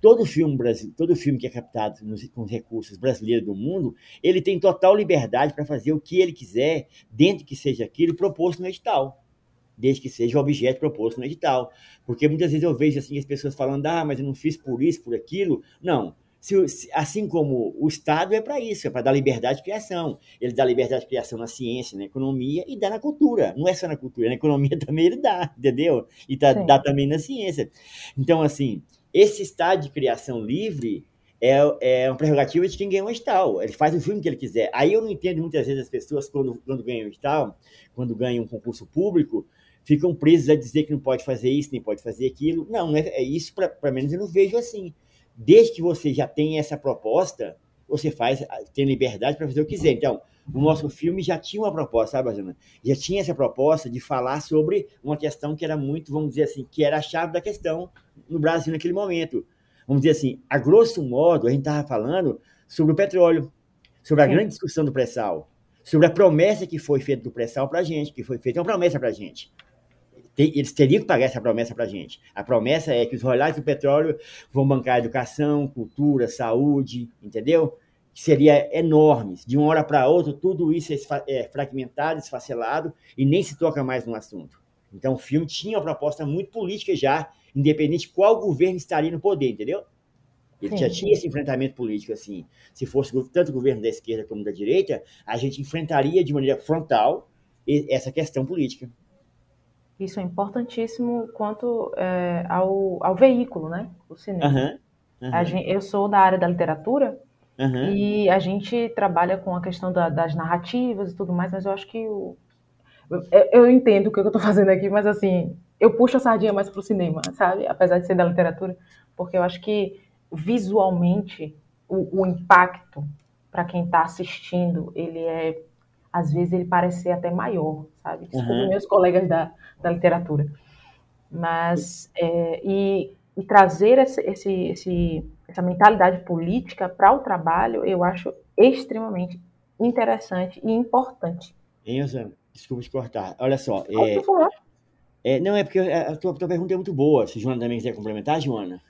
Todo filme, todo filme que é captado nos, com os recursos brasileiros do mundo, ele tem total liberdade para fazer o que ele quiser, dentro que seja aquilo proposto no edital desde que seja o objeto proposto no edital. Porque muitas vezes eu vejo assim as pessoas falando, ah, mas eu não fiz por isso, por aquilo. Não. Se, se, assim como o Estado é para isso, é para dar liberdade de criação. Ele dá liberdade de criação na ciência, na economia e dá na cultura. Não é só na cultura, na economia [LAUGHS] também ele dá, entendeu? E tá, dá também na ciência. Então, assim, esse estado de criação livre é, é uma prerrogativa de quem ganha um edital. Ele faz o filme que ele quiser. Aí eu não entendo muitas vezes as pessoas, quando, quando ganham um edital, quando ganham um concurso público, ficam presos a dizer que não pode fazer isso, nem pode fazer aquilo. Não, é, é isso, para menos eu não vejo assim. Desde que você já tenha essa proposta, você faz, tem liberdade para fazer o que quiser. Então, o nosso filme já tinha uma proposta, sabe, Bajana? Já tinha essa proposta de falar sobre uma questão que era muito, vamos dizer assim, que era a chave da questão no Brasil naquele momento. Vamos dizer assim, a grosso modo, a gente estava falando sobre o petróleo, sobre a Sim. grande discussão do pré-sal, sobre a promessa que foi feita do pré-sal para a gente, que foi feita uma promessa para a gente eles teriam que pagar essa promessa para a gente. A promessa é que os royalties do petróleo vão bancar educação, cultura, saúde, entendeu? Que seria enorme. De uma hora para outra, tudo isso é, é fragmentado, esfacelado e nem se toca mais no assunto. Então, o filme tinha uma proposta muito política já, independente de qual governo estaria no poder, entendeu? Ele Sim. já tinha esse enfrentamento político, assim. Se fosse tanto o governo da esquerda como da direita, a gente enfrentaria de maneira frontal essa questão política.
Isso é importantíssimo quanto é, ao, ao veículo, né? O cinema. Uhum, uhum. Gente, eu sou da área da literatura uhum. e a gente trabalha com a questão da, das narrativas e tudo mais, mas eu acho que o, eu, eu entendo o que eu estou fazendo aqui, mas assim, eu puxo a sardinha mais para o cinema, sabe? Apesar de ser da literatura, porque eu acho que visualmente o, o impacto para quem está assistindo, ele é às vezes ele parece ser até maior, sabe? Desculpa uhum. meus colegas da, da literatura. Mas, é, e, e, trazer esse, esse, esse, essa mentalidade política para o trabalho, eu acho extremamente interessante e importante.
Enza, desculpa te cortar. Olha só. É, é, não, é porque a tua, a tua pergunta é muito boa. Se Joana também quiser complementar, Joana.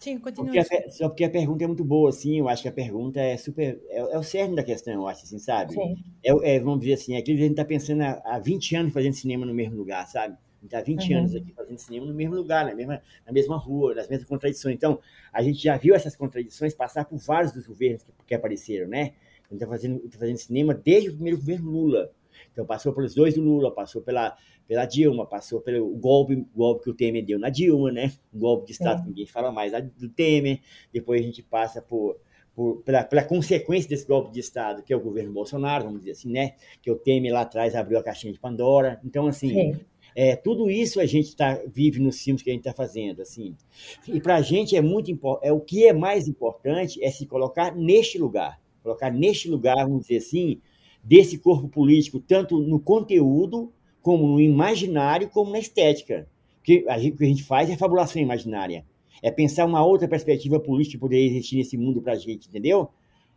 Sim, continua.
Porque a, só porque a pergunta é muito boa, assim, eu acho que a pergunta é super. É, é o cerne da questão, eu acho, assim, sabe? Sim. É, é, vamos dizer assim, é que a gente está pensando há, há 20 anos fazendo cinema no mesmo lugar, sabe? A gente está há 20 uhum. anos aqui fazendo cinema no mesmo lugar, na mesma, na mesma rua, nas mesmas contradições. Então, a gente já viu essas contradições passar por vários dos governos que, que apareceram, né? A gente está fazendo, tá fazendo cinema desde o primeiro governo Lula. Então, passou pelos dois do Lula, passou pela, pela Dilma, passou pelo golpe, golpe que o Temer deu na Dilma, né? O golpe de Estado,
Sim.
que ninguém fala mais, do Temer. Depois a gente passa por, por, pela, pela consequência desse golpe de Estado, que é o governo Bolsonaro, vamos dizer assim, né? Que o Temer lá atrás abriu a caixinha de Pandora. Então, assim,
Sim.
é, tudo isso a gente tá, vive nos filmes que a gente está fazendo, assim. E para a gente é muito importante, é, o que é mais importante é se colocar neste lugar, colocar neste lugar, vamos dizer assim, desse corpo político, tanto no conteúdo, como no imaginário, como na estética. Porque a gente, o que a gente faz é fabulação imaginária. É pensar uma outra perspectiva política que poderia existir nesse mundo para a gente, entendeu?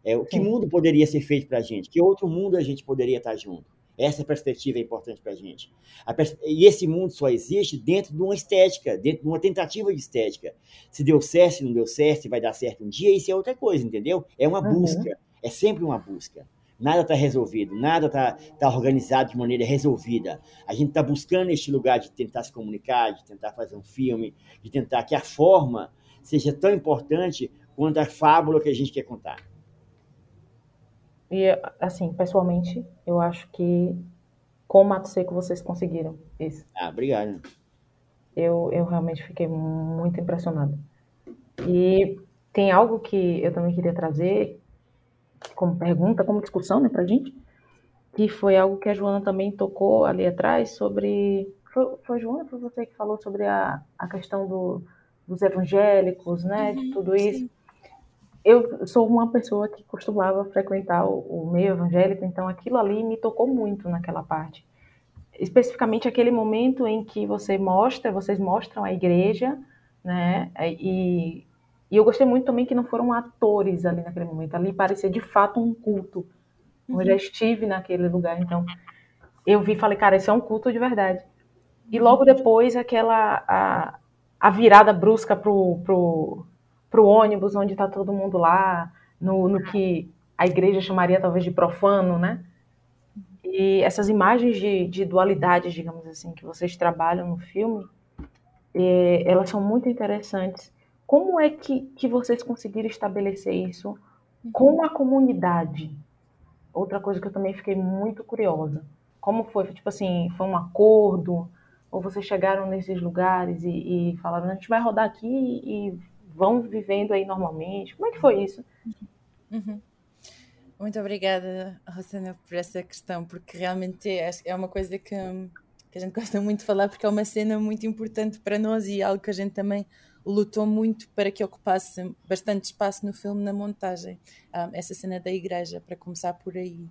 É, o que
Sim.
mundo poderia ser feito para a gente? Que outro mundo a gente poderia estar junto? Essa perspectiva é importante para a gente. E esse mundo só existe dentro de uma estética, dentro de uma tentativa de estética. Se deu certo, se não deu certo, se vai dar certo um dia, isso é outra coisa, entendeu? É uma
Uhum.
busca, é sempre uma busca. Nada está resolvido, nada está tá organizado de maneira resolvida. A gente está buscando este lugar de tentar se comunicar, de tentar fazer um filme, de tentar que a forma seja tão importante quanto a fábula que a gente quer contar.
E, assim, pessoalmente, eu acho que com o Mato Seco vocês conseguiram isso.
Ah, obrigado.
Eu, eu realmente fiquei muito impressionada. E tem algo que eu também queria trazer como pergunta, como discussão, né, pra gente, que foi algo que a Joana também tocou ali atrás sobre... Foi, foi Joana, foi você que falou sobre a, a questão do, dos evangélicos, né, de tudo isso. Eu sou uma pessoa que costumava frequentar o, o meio evangélico, então aquilo ali me tocou muito naquela parte. Especificamente aquele momento em que você mostra, vocês mostram a igreja, né? E, e eu gostei muito também que não foram atores ali naquele momento. Ali parecia de fato um culto. Eu já estive naquele lugar, então eu vi e falei, cara, isso é um culto de verdade. E logo depois aquela a, a virada brusca pro, pro, pro ônibus, onde está todo mundo lá, no, no que a igreja chamaria talvez de profano, né? E essas imagens de, de dualidades, digamos assim, que vocês trabalham no filme, eh, elas são muito interessantes. Como é que, que vocês conseguiram estabelecer isso com a comunidade? Outra coisa que eu também fiquei muito curiosa. Como foi? Tipo assim, foi um acordo? Ou vocês chegaram nesses lugares e, e falaram, a gente vai rodar aqui e vão vivendo aí normalmente? Como é que foi isso?
Uhum. Muito obrigada, Rosana, por essa questão, porque realmente é, é uma coisa que, que a gente gosta muito de falar, porque é uma cena muito importante para nós e algo que a gente também lutou muito para que ocupasse bastante espaço no filme na montagem. Um, essa cena da igreja, para começar por aí.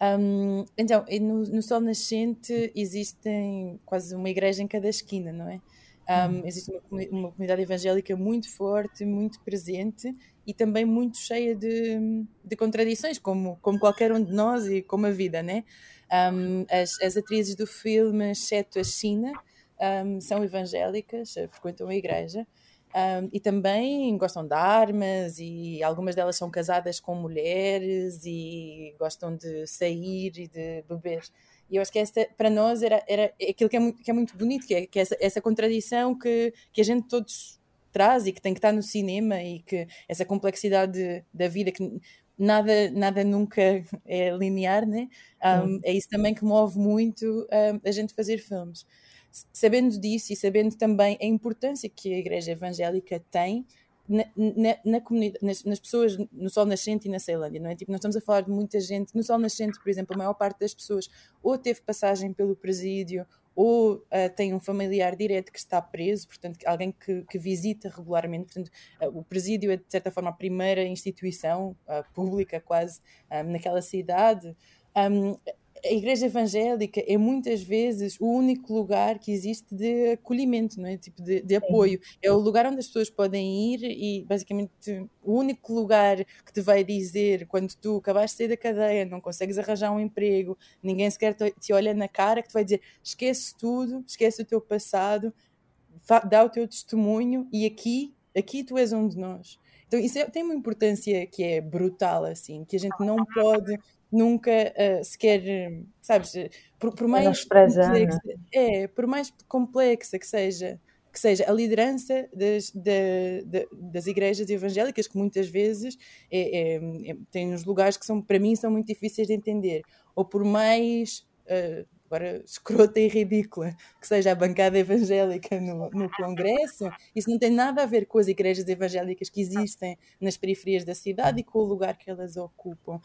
Um, então, no, no Sol Nascente existem quase uma igreja em cada esquina, não é? Um, existe uma, uma, comunidade evangélica muito forte, muito presente e também muito cheia de, de contradições, como, como qualquer um de nós e como a vida, né? Um, as, as atrizes do filme, exceto a China, um, são evangélicas, frequentam a igreja. Um, e também gostam de armas e algumas delas são casadas com mulheres e gostam de sair e de beber. E eu acho que essa, para nós, era, era aquilo que é muito, que é muito bonito, que é, que é essa, essa contradição que, que a gente todos traz e que tem que estar no cinema e que essa complexidade da vida que nada, nada nunca [LAUGHS] é linear, né? Um, é isso também que move muito um, a gente fazer filmes. Sabendo disso e sabendo também a importância que a Igreja Evangélica tem na, na, na comunidade, nas, nas, pessoas no Sol Nascente e na Ceilândia, não é? Tipo, nós estamos a falar de muita gente. No Sol Nascente, por exemplo, a maior parte das pessoas ou teve passagem pelo presídio ou uh, tem um familiar direto que está preso, portanto, alguém que, que visita regularmente. Portanto, uh, o presídio é, de certa forma, a primeira instituição uh, pública, quase, naquela cidade. Um, a igreja evangélica é muitas vezes o único lugar que existe de acolhimento, não é? Tipo de, de apoio. É o lugar onde as pessoas podem ir e basicamente o único lugar que te vai dizer quando tu acabaste de sair da cadeia, não consegues arranjar um emprego, ninguém sequer te, olha na cara, que te vai dizer esquece tudo, esquece o teu passado, dá o teu testemunho e aqui, aqui tu és um de nós. Então isso é, tem uma importância que é brutal, assim, que a gente não pode nunca uh, sequer, sabes, por, por mais complexa, é, por mais complexa que seja, que seja a liderança das, da- da- das igrejas evangélicas, que muitas vezes é, é- é- têm uns lugares que são, para mim são muito difíceis de entender, ou por mais eh, agora escrota e ridícula que seja a bancada evangélica no, no Congresso, isso não tem nada a ver com as igrejas evangélicas que existem nas periferias da cidade e com o lugar que elas ocupam.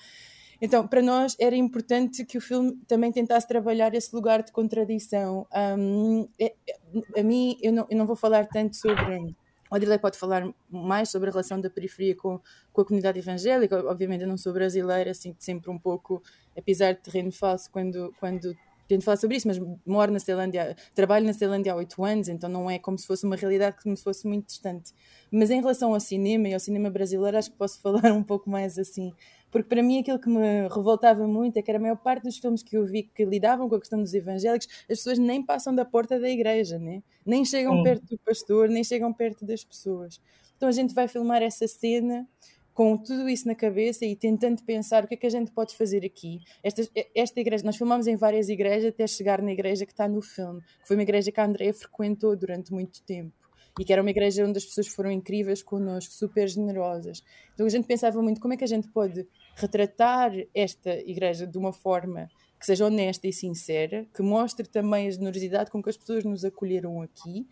Então, para nós era importante que o filme também tentasse trabalhar esse lugar de contradição. Hum, é- é- a mim, eu não, eu não vou falar tanto sobre. O Adilei pode falar mais sobre a relação da periferia com, com a comunidade evangélica. Obviamente, eu não sou brasileira, sinto sempre um pouco a pisar de terreno falso quando, quando tento falar sobre isso, mas moro na Ceilândia, trabalho na Ceilândia há oito anos, então não é como se fosse uma realidade como se fosse muito distante. Mas em relação ao cinema e ao cinema brasileiro, acho que posso [LAUGHS] falar um pouco mais assim. Porque para mim aquilo que me revoltava muito é que era a maior parte dos filmes que eu vi que lidavam com a questão dos evangélicos, as pessoas nem passam da porta da igreja, né? nem chegam
Sim.
perto do pastor, nem chegam perto das pessoas. Então a gente vai filmar essa cena com tudo isso na cabeça e tentando pensar o que é que a gente pode fazer aqui. Esta, esta igreja, nós filmamos em várias igrejas até chegar na igreja que está no filme, que foi uma igreja que a Andrea frequentou durante muito tempo e que era uma igreja onde as pessoas foram incríveis connosco, super generosas. Então a gente pensava muito como é que a gente pode retratar esta igreja de uma forma que seja honesta e sincera, que mostre também a generosidade com que as pessoas nos acolheram aqui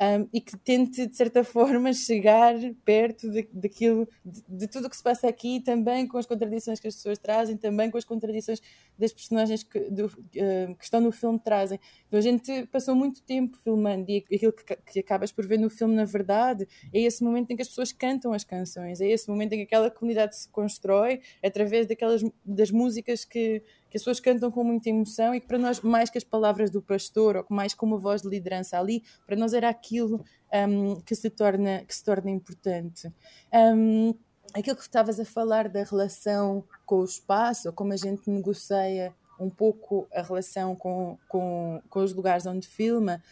um, e que tente, de certa [LAUGHS] forma, chegar perto de, daquilo, de, de tudo o que se passa aqui, também com as contradições que as pessoas trazem, também com as contradições das personagens que, do, uh, que estão no filme trazem. Então a gente passou muito tempo filmando e aquilo que, que acabas por ver no filme, na verdade, é esse momento em que as pessoas cantam as canções, é esse momento em que aquela comunidade se constrói através daquelas das músicas que, que as pessoas cantam com muita emoção e que para nós, mais que as palavras do pastor ou mais como uma voz de liderança ali, para nós era aquilo um, que, se torna, que se torna importante. Um, aquilo que estavas a falar da relação com o espaço, ou como a gente negocia um pouco a relação com, com, com os lugares onde filma,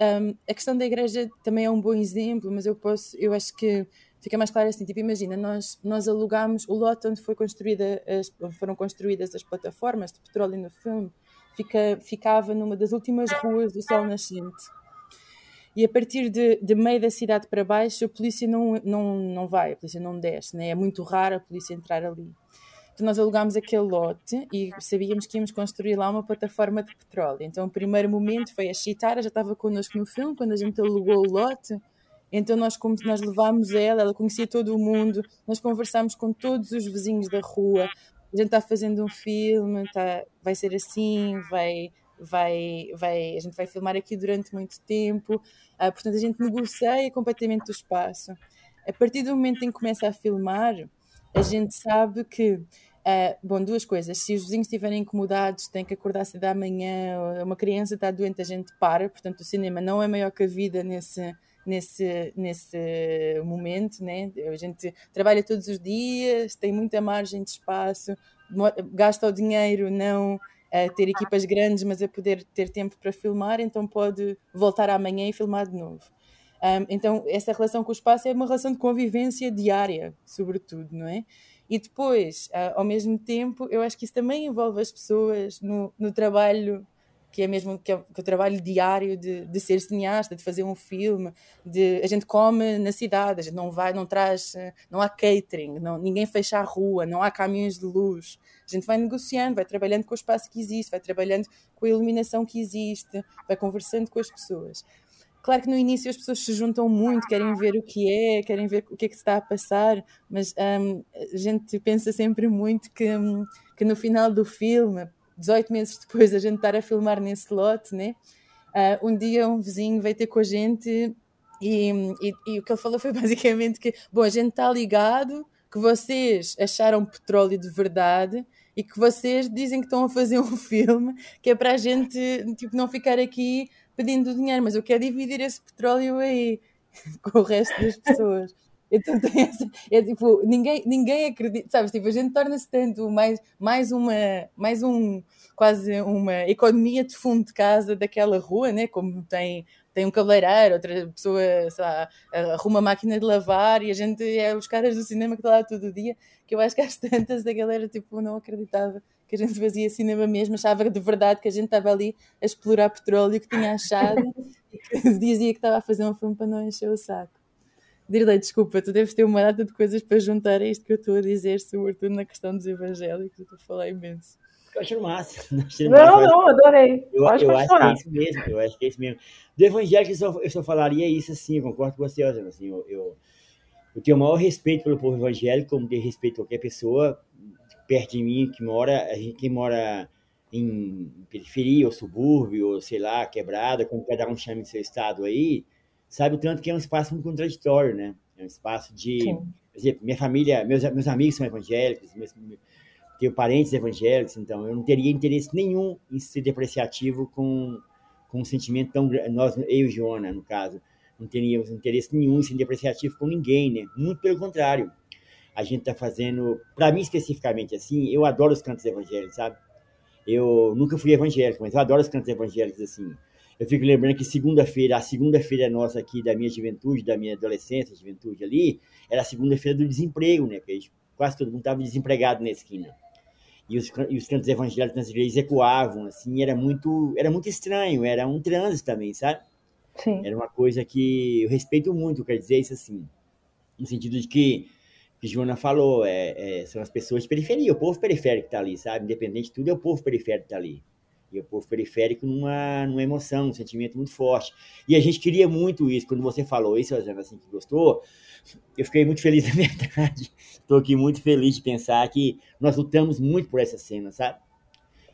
um, a questão da igreja também é um bom exemplo, mas eu posso, eu acho que fica mais claro assim, tipo, imagina, nós, nós alugámos o lote onde foi construída as, foram construídas as plataformas de petróleo no filme, fica, ficava numa das últimas ruas do Sol Nascente. E a partir de, de meio da cidade para baixo, a polícia não, não, não vai, a polícia não desce, né? é muito raro a polícia entrar ali. Então nós alugámos aquele lote e sabíamos que íamos construir lá uma plataforma de petróleo. Então o primeiro momento foi a Chitara, já estava connosco no filme, quando a gente alugou o lote, então nós, como nós levámos ela, ela conhecia todo o mundo, nós conversámos com todos os vizinhos da rua, a gente está fazendo um filme, tá, vai ser assim, vai, vai, vai, a gente vai filmar aqui durante muito tempo, uh, portanto a gente negocia completamente o espaço. A partir do momento em que começa a filmar, a gente sabe que Uh, bom, duas coisas. Se os vizinhos estiverem incomodados, têm que acordar cedo da manhã, uma criança está doente, a gente para. Portanto, o cinema não é maior que a vida nesse, nesse, nesse momento, né? A gente trabalha todos os dias, tem muita margem de espaço, gasta o dinheiro não a ter equipas grandes, mas a poder ter tempo para filmar, então pode voltar amanhã e filmar de novo. Um, então, essa relação com o espaço é uma relação de convivência diária, sobretudo, não é? E depois, uh, ao mesmo tempo, eu acho que isso também envolve as pessoas no, no trabalho que é mesmo que é, que é o trabalho diário de, de, ser cineasta, de fazer um filme, de a gente come na cidade, a gente não vai, não traz, não há catering, não, ninguém fecha a rua, não há caminhos de luz. A gente vai negociando, vai trabalhando com o espaço que existe, vai trabalhando com a iluminação que existe, vai conversando com as pessoas. Claro que no início as pessoas se juntam muito, querem ver o que é, querem ver o que é que se está a passar, mas um, a gente pensa sempre muito que, um, que no final do filme, 18 meses depois a gente estar a filmar nesse lote, né? Uh, um dia um vizinho veio ter com a gente e, e, e, o que ele falou foi [LAUGHS] basicamente que, bom, a gente está ligado que vocês acharam petróleo de verdade e que vocês dizem que estão a fazer um [LAUGHS] filme que é para a gente tipo, não ficar aqui pedindo dinheiro, mas eu quero dividir esse petróleo aí [LAUGHS] com o resto das pessoas. Então tem essa, é tipo, ninguém, ninguém acredita, sabes, tipo, a gente torna-se tanto mais, mais uma, mais um, quase uma economia de fundo de casa daquela rua, né, como tem, tem um cabeleireiro, outra pessoa, sei lá, arruma máquina de lavar e a gente é os caras do cinema que está lá todo dia, que eu acho que às tantas a galera, tipo, não acreditava que a gente fazia cinema mesmo, achava de verdade que a gente estava ali a explorar petróleo que tinha achado [LAUGHS] e que dizia que estava a fazer um filme para não encher o saco. Dirley, desculpa, tu deves ter uma data de coisas para juntar a isto que eu estou a dizer, sobretudo na questão dos evangélicos, eu estou a falar imenso.
Eu acho massa. [LAUGHS]
Não, não, adorei.
Eu, eu acho que é isso mesmo, eu acho que é isso mesmo. Do evangélico, eu só, eu só falaria isso assim, eu concordo com você, Osana, assim, eu, eu, eu tenho o maior respeito pelo povo evangélico, como tenho respeito a qualquer pessoa perto de mim que mora, a gente que mora em periferia, ou subúrbio, ou sei lá, quebrada, como cada um chama em seu estado aí, sabe o tanto que é um espaço muito contraditório, né? É um espaço de,
Sim.
por exemplo, minha família, meus, meus amigos são evangélicos, meus, tenho parentes evangélicos, então eu não teria interesse nenhum em ser depreciativo com, com um sentimento tão grande. Nós, eu e Joana, no caso, não teríamos interesse nenhum em ser depreciativo com ninguém, né? Muito pelo contrário. A gente está fazendo, para mim especificamente assim, eu adoro os cantos evangélicos, sabe? Eu nunca fui evangélico, mas eu adoro os cantos evangélicos assim. Eu fico lembrando que segunda-feira, a segunda-feira nossa aqui da minha juventude, da minha adolescência, juventude ali, era a segunda-feira do desemprego, né? Porque quase todo mundo estava desempregado na esquina. E os, e os cantos evangélicos nas igrejas ecoavam, assim, era muito, era muito estranho, era um trânsito também, sabe?
Sim.
Era uma coisa que eu respeito muito, quer dizer isso assim, no sentido de que, que Joana falou, é, é, são as pessoas de periferia, o povo periférico que está ali, sabe? Independente de tudo, é o povo periférico que está ali. E o povo periférico numa, numa emoção, num sentimento muito forte. E a gente queria muito isso. Quando você falou isso, Rosana, assim, que gostou, eu fiquei muito feliz, [LAUGHS] na verdade. Estou aqui muito feliz de pensar que nós lutamos muito por essa cena, sabe?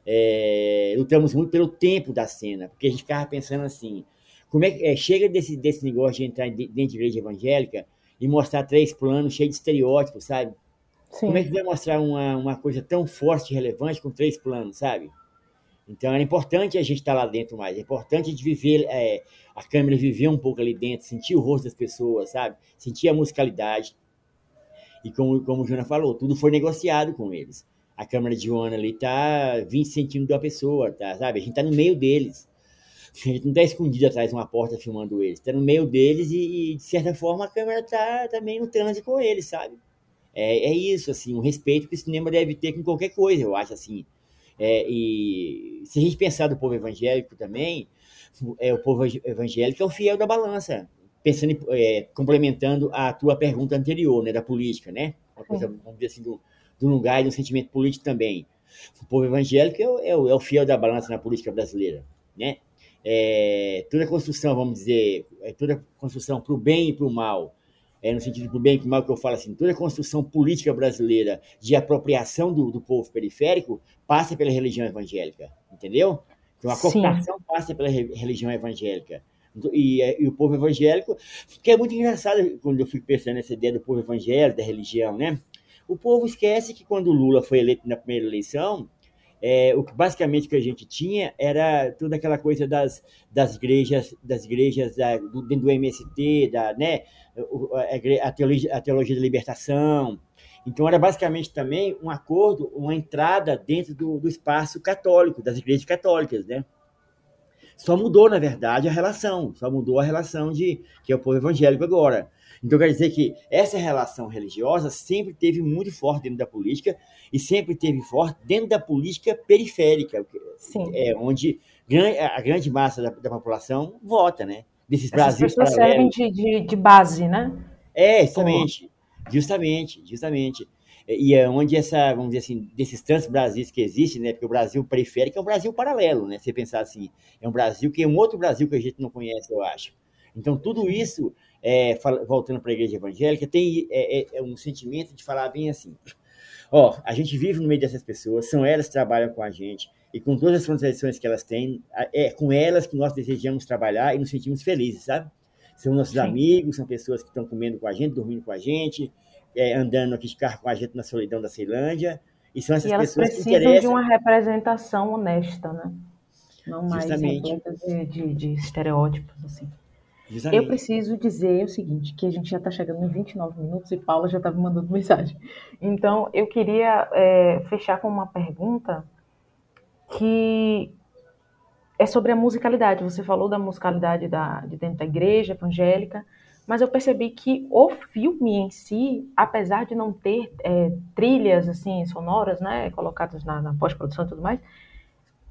É, lutamos muito pelo tempo da cena, porque a gente ficava pensando assim, como é que é, chega desse, desse negócio de entrar dentro de igreja evangélica e mostrar três planos cheios de estereótipos, sabe?
Sim.
Como é que vai mostrar uma, uma coisa tão forte e relevante com três planos, sabe? Então era importante a gente estar lá dentro mais, é importante a gente viver, é, a câmera viver um pouco ali dentro, sentir o rosto das pessoas, sabe? Sentir a musicalidade. E como, como o Jona falou, tudo foi negociado com eles. A câmera de Joana ali tá 20 centímetros da pessoa, tá, sabe? A gente tá no meio deles. A gente não tá escondido atrás de uma porta filmando eles. Tá no meio deles e, e, de certa forma, a câmera tá também no trânsito com eles, sabe? É, é isso, assim, um respeito que o cinema deve ter com qualquer coisa, eu acho, assim. É, e se a gente pensar do povo evangélico também, é, o povo evangélico é o fiel da balança. Pensando, em, é, complementando a tua pergunta anterior, né, da política, né? Uma coisa, vamos dizer assim, do, do lugar e do sentimento político também. O povo evangélico é o, é o, é o fiel da balança na política brasileira, né? É, toda construção, vamos dizer, é toda construção para o bem e para o mal, é, no sentido do bem e do mal que eu falo assim, toda construção política brasileira de apropriação do, do povo periférico passa pela religião evangélica, entendeu? Então a cooptação passa pela religião evangélica. E, e, o povo evangélico, que é muito engraçado quando eu fico pensando nessa ideia do povo evangélico, da religião, né? O povo esquece que quando o Lula foi eleito na primeira eleição, é, o que basicamente que a gente tinha era toda aquela coisa das, das igrejas, das igrejas da, do, dentro do MST, da, né, a, teologia, a teologia da libertação. Então era basicamente também um acordo, uma entrada dentro do, do espaço católico, das igrejas católicas, né? Só mudou, na verdade, a relação, só mudou a relação de que é o povo evangélico agora. Então, quer dizer que essa relação religiosa sempre teve muito forte dentro da política e sempre teve forte dentro da política periférica,
Sim.
É, onde a grande massa da, da população vota, né?
Desses Essas pessoas servem de, de, de, base, né?
É, justamente, justamente, justamente. E é onde essa, vamos dizer assim, desses tantos Brasis que existem, né? Porque o Brasil periférico é um Brasil paralelo, né? Você pensar assim, é um Brasil que é um outro Brasil que a gente não conhece, eu acho. Então, tudo isso é, voltando para a igreja evangélica, tem é, é, um sentimento de falar bem assim: ó, a gente vive no meio dessas pessoas, são elas que trabalham com a gente, e com todas as contradições que elas têm, é com elas que nós desejamos trabalhar e nos sentimos felizes, sabe? São nossos Sim. amigos, são pessoas que estão comendo com a gente, dormindo com a gente, é, andando aqui de carro com a gente na solidão da Ceilândia, e são essas
e elas
pessoas que
precisam de uma representação honesta, né? Não mais
Justamente.
de, de, de estereótipos, assim. Eu preciso dizer o seguinte, que a gente já está chegando em 29 minutos e Paula já estava mandando [LAUGHS] mensagem. Então, eu queria é, fechar com uma pergunta que é sobre a musicalidade. Você falou da musicalidade da, de dentro da igreja evangélica,
mas eu percebi que o filme em si, apesar de não ter é, trilhas assim sonoras, né, colocadas na, na pós-produção e tudo mais,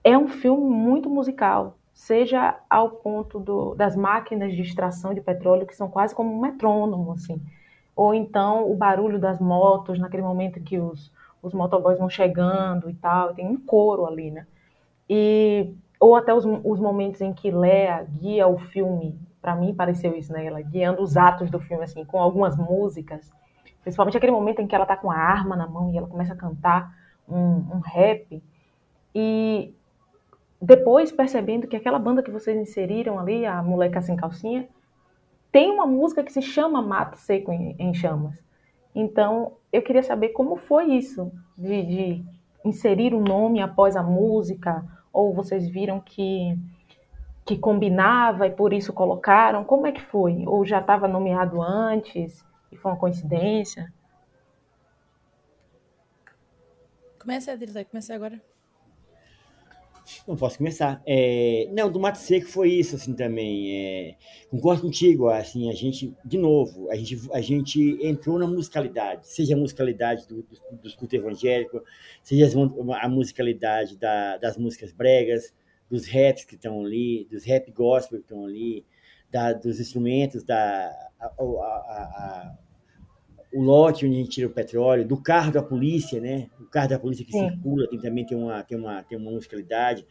é um filme muito musical, seja ao ponto do, das máquinas de extração de petróleo que são quase como um metrônomo, assim, ou então o barulho das motos naquele momento que os, os motoboys vão chegando e tal, tem um coro ali, né? E ou até os, os momentos em que Lea guia o filme, para mim pareceu isso, né? Ela guiando os atos do filme assim, com algumas músicas, principalmente aquele momento em que ela tá com a arma na mão e ela começa a cantar um, um rap e depois percebendo que aquela banda que vocês inseriram ali, a Moleca Sem Calcinha, tem uma música que se chama Mato Seco em, em Chamas. Então, eu queria saber como foi isso, de, de inserir o um nome após a música, ou vocês viram que, que combinava e por isso colocaram? Como é que foi? Ou já estava nomeado antes e foi uma coincidência?
Começa, Adrilha, começa agora.
Não posso começar. É, não, do Mato Seco foi isso, assim, também. É, concordo contigo, assim, a gente, de novo, a gente, a gente entrou na musicalidade, seja a musicalidade do, do, do escuto evangélico, seja a musicalidade da, das músicas bregas, dos raps que estão ali, dos rap gospel que estão ali, da, dos instrumentos, da, a, a, a, o lote onde a gente tira o petróleo, do carro da polícia, né? O carro da polícia que Sim. circula tem, também tem uma, tem, uma, tem uma musicalidade.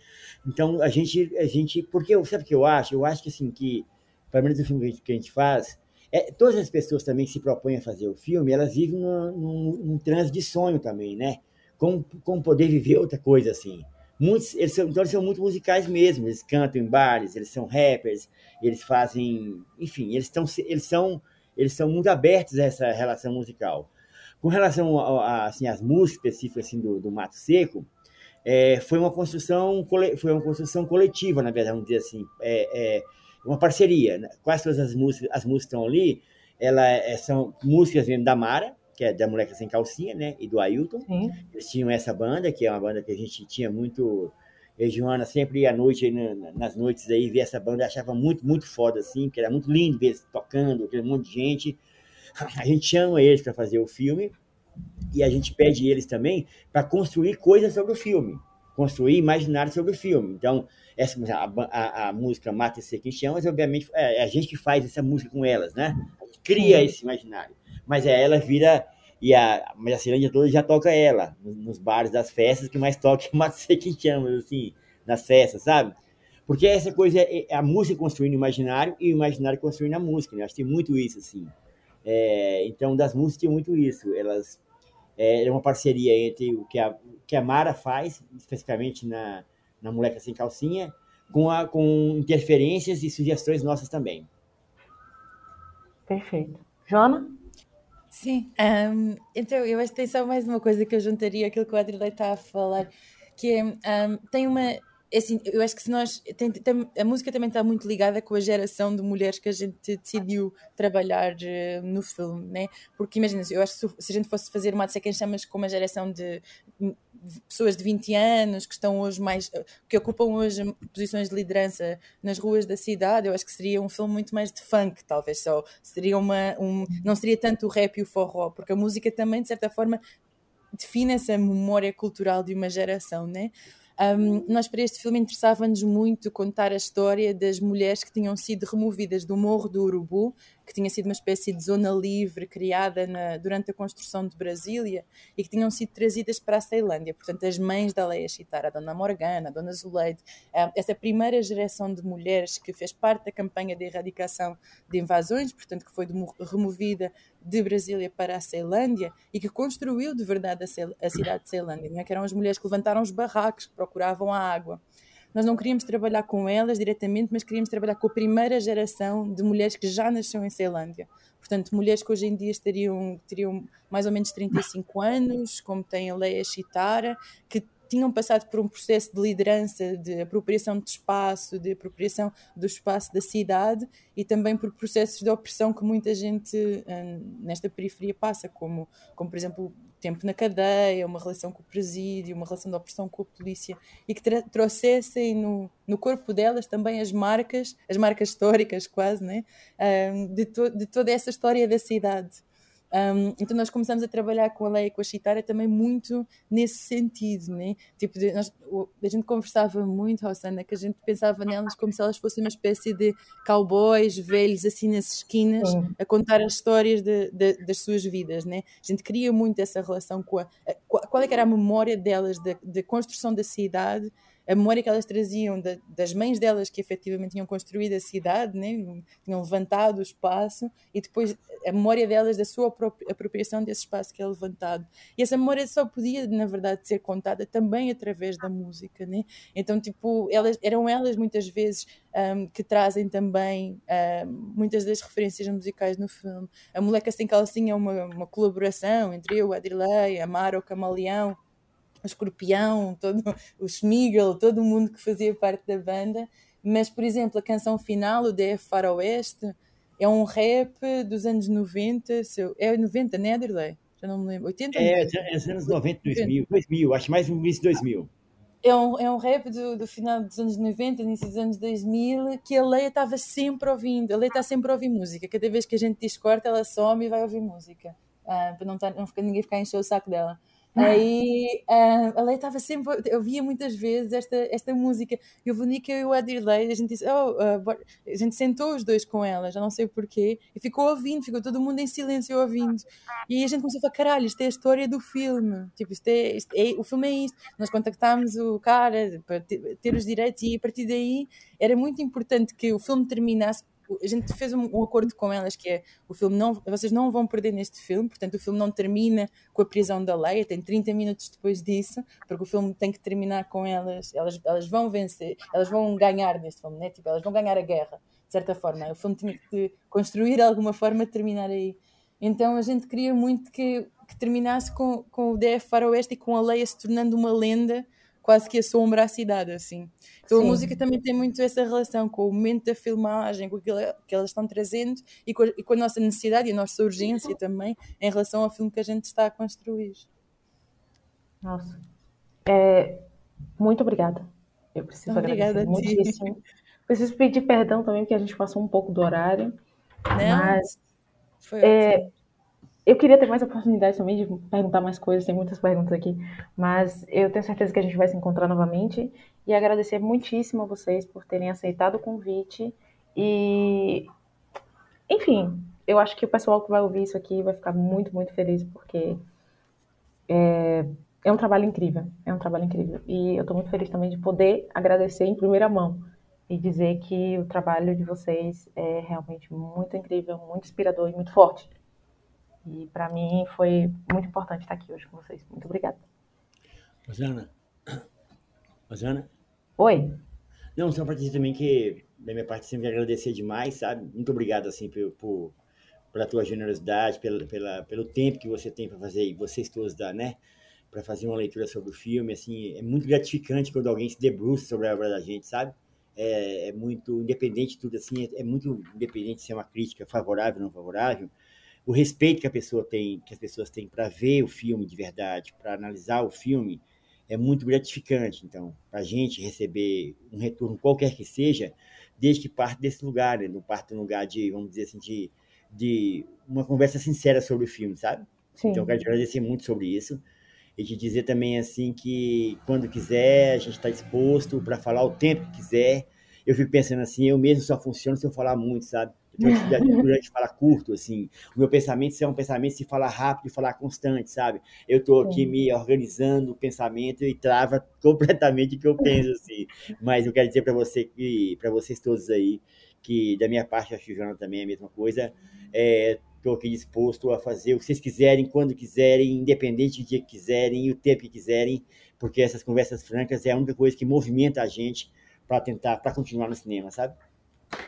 Então, a gente, a gente... Porque, sabe o que eu acho? Eu acho que, assim, que, pelo menos o filme que a gente faz, é, todas as pessoas também que se propõem a fazer o filme, elas vivem num, num, num transe de sonho também, né? Como, como poder viver outra coisa, assim. Muitos, eles são, então, eles são muito musicais mesmo. Eles cantam em bares, eles são rappers, eles fazem... Enfim, eles, estão, eles são eles são muito abertos a essa relação musical. Com relação a, a, assim, às músicas específicas assim, do, do Mato Seco, é, foi uma construção foi uma construção coletiva, na verdade, vamos dizer assim, é, é uma parceria. Né? Quase todas as músicas, as músicas estão ali, ela é, são músicas da Mara, que é da Moleca Sem Calcinha, né, e do Ailton. Sim. Eles tinham essa banda, que é uma banda que a gente tinha muito e Joana sempre à noite, nas noites aí, ver essa banda, achava muito, muito foda, assim, porque era muito lindo ver eles tocando, aquele monte de gente. [LAUGHS] A gente chama eles para fazer o filme e a gente pede eles também para construir coisas sobre o filme, construir imaginário sobre o filme. Então, essa a, a, a música Mata e Seca em Chamas, obviamente, é, é a gente que faz essa música com elas, né? cria esse imaginário. Mas é, ela vira e a, mas a Cirândia toda já toca ela, nos bares das festas, que mais toca [LAUGHS] é que chama, assim, nas festas, sabe? Porque essa coisa é, é a música construindo o imaginário e o imaginário construindo a música, né? Acho que tem muito isso, assim. É, então, das músicas tem muito isso. Elas é, é uma parceria entre o que a, que a Mara faz, especificamente na, na Moleca Sem Calcinha, com, a, com interferências e sugestões nossas também.
Perfeito. Joana?
Sim, um, então eu acho que tem só mais uma coisa que eu juntaria aquilo que o Adrilei está a falar, que é, um, tem uma, assim, eu acho que se nós, tem, tem, a música também está muito ligada com a geração de mulheres que a gente decidiu trabalhar uh, no filme, né? Porque imagina, eu acho que se, a gente fosse fazer uma de quem chamas com uma geração de pessoas de 20 anos que estão hoje mais que ocupam hoje posições de liderança nas ruas da cidade, eu acho que seria um filme muito mais de funk, talvez só seria uma um, não seria tanto o rap e o forró, porque a música também de certa forma define essa memória cultural de uma geração, né? Um, nós, para este filme, interessava-nos muito contar a história das mulheres que tinham sido removidas do Morro do Urubu, que tinha sido uma espécie de zona livre criada na, durante a construção de Brasília e que tinham sido trazidas para a Ceilândia. Portanto, as mães da Leia Chitar, a Dona Morgana, a Dona Zuleide, essa primeira geração de mulheres que fez parte da campanha de erradicação de invasões, portanto, que foi removida de Brasília para a Ceilândia e que construiu de verdade a, a cidade de Ceilândia, não é? que eram as mulheres que levantaram os barracos, que procuravam a água. Nós não queríamos trabalhar com elas diretamente, mas queríamos trabalhar com a primeira geração de mulheres que já nasceram em Ceilândia. Portanto, mulheres que hoje em dia estariam, teriam mais ou menos 35 anos, como tem a Leia Chitara, que tinham passado por um processo de liderança, de apropriação de espaço, de apropriação do espaço da cidade e também por processos de opressão que muita gente hum, nesta periferia passa, como, como por exemplo tempo na cadeia, uma relação com o presídio, uma relação de opressão com a polícia, e que trouxessem no, no corpo delas também as marcas, as marcas históricas quase, né? Um, de, to, de toda essa história da cidade. Um, então nós começamos a trabalhar com a Leia e com a Chitara também muito nesse sentido, né? Tipo, de, nós, a gente conversava muito, Rosana, que a gente pensava nelas como se elas fossem uma espécie de cowboys velhos assim nas esquinas a contar as histórias de, de, das suas vidas, né? A gente queria muito essa relação com a, a qual é que era a memória delas de construção da cidade a memória que elas traziam de, das mães delas que efetivamente tinham construído a cidade, né? tinham levantado o espaço, e depois a memória delas da sua apropriação desse espaço que é levantado. E essa memória só podia, na verdade, ser contada também através da música. Né? Então, tipo, elas, eram elas muitas vezes um, que trazem também um, muitas das referências musicais no filme. A Moleca Sem Calcinha é uma, uma colaboração entre eu, a Adrilei, a Mara, o Camaleão, o Escorpião, todo, o Schmigel, todo mundo que fazia parte da banda. Mas, por exemplo, a canção final, o DF Faroeste, é um rap dos anos 90, seu, é 90, né, Adirley? Já não me lembro. 80
É, é os anos 90, 2000, 2000, acho mais no início de 2000.
É um, é um rap do, do final dos anos 90, início dos anos 2000, que a Leia estava sempre ouvindo. A Leia está sempre a ouvir música. Cada vez que a gente discorda, ela some e vai ouvir música. Ah, para não, tá, não ficar, ninguém ficar encher o saco dela. Aí uh, a Leia estava sempre, eu via muitas vezes esta, esta música. E o Vonica e o Adirley, a gente disse, oh, uh, a gente sentou os dois com ela, já não sei porquê, e ficou ouvindo, ficou todo mundo em silêncio ouvindo. E a gente começou a falar: caralho, isto é a história do filme, tipo, isto é, isto é o filme é isto. Nós contactámos o cara para ter os direitos, e a partir daí era muito importante que o filme terminasse a gente fez um, um, acordo com elas que é o filme não, vocês não vão perder neste filme, portanto o filme não termina com a prisão da Leia, tem 30 minutos depois disso, porque o filme tem que terminar com elas, elas, elas vão vencer, elas vão ganhar neste filme, né? tipo, elas vão ganhar a guerra, de certa forma, o filme tinha que construir de alguma forma terminar aí. Então a gente queria muito que, que terminasse com, com o DF Faroeste e com a Leia se tornando uma lenda quase que a cidade, assim. Então Sim. a música também tem muito essa relação com o momento da filmagem, com aquilo que elas estão trazendo e com, a, e com a nossa necessidade e a nossa urgência também em relação ao filme que a gente está a construir.
Nossa. É, muito obrigada. Eu preciso
obrigada
agradecer muitíssimo. [LAUGHS] Preciso pedir perdão também, porque a gente passou um pouco do horário. Não, mas foi é, eu queria ter mais oportunidade também de perguntar mais coisas, tem muitas perguntas aqui, mas eu tenho certeza que a gente vai se encontrar novamente. E agradecer muitíssimo a vocês por terem aceitado o convite. E, enfim, eu acho que o pessoal que vai ouvir isso aqui vai ficar muito, muito feliz porque é, é um trabalho incrível, é um trabalho incrível. E eu estou muito feliz também de poder agradecer em primeira mão e dizer que o trabalho de vocês é realmente muito incrível, muito inspirador e muito forte. E para mim foi muito importante estar aqui hoje com vocês. Muito obrigada.
Rosana. Rosana?
Oi.
Não, só para dizer também que, da minha parte, sempre agradecer demais, sabe? Muito obrigado, assim, por, por pela tua generosidade, pela, pela, pelo tempo que você tem para fazer, e vocês todos dá, né? Para fazer uma leitura sobre o filme, assim, é muito gratificante quando alguém se debruça sobre a obra da gente, sabe? É, é muito independente tudo, assim, é, é muito independente se é uma crítica favorável ou não favorável, o respeito que a pessoa tem, que as pessoas têm para ver o filme de verdade, para analisar o filme, é muito gratificante. Então, para a gente receber um retorno qualquer que seja, desde que parte desse lugar, né? não parte de um lugar de, vamos dizer assim, de, de uma conversa sincera sobre o filme, sabe? Sim. Então, eu quero te agradecer muito sobre isso e te dizer também assim que quando quiser a gente está disposto para falar o tempo que quiser. Eu fico pensando assim, eu mesmo só funciono se eu falar muito, sabe? Durante falar curto, assim. O meu pensamento é um pensamento se falar rápido e falar constante, sabe? Eu estou aqui me organizando o pensamento e trava [LAUGHS] completamente o que eu penso, assim. Mas eu quero dizer para você que, para vocês todos aí, que da minha parte, acho que Joana também é a mesma coisa. Estou é, aqui disposto a fazer o que vocês quiserem, quando quiserem, independente do dia que quiserem e o tempo que quiserem, porque essas conversas francas é a única coisa que movimenta a gente para tentar, para continuar no cinema, sabe?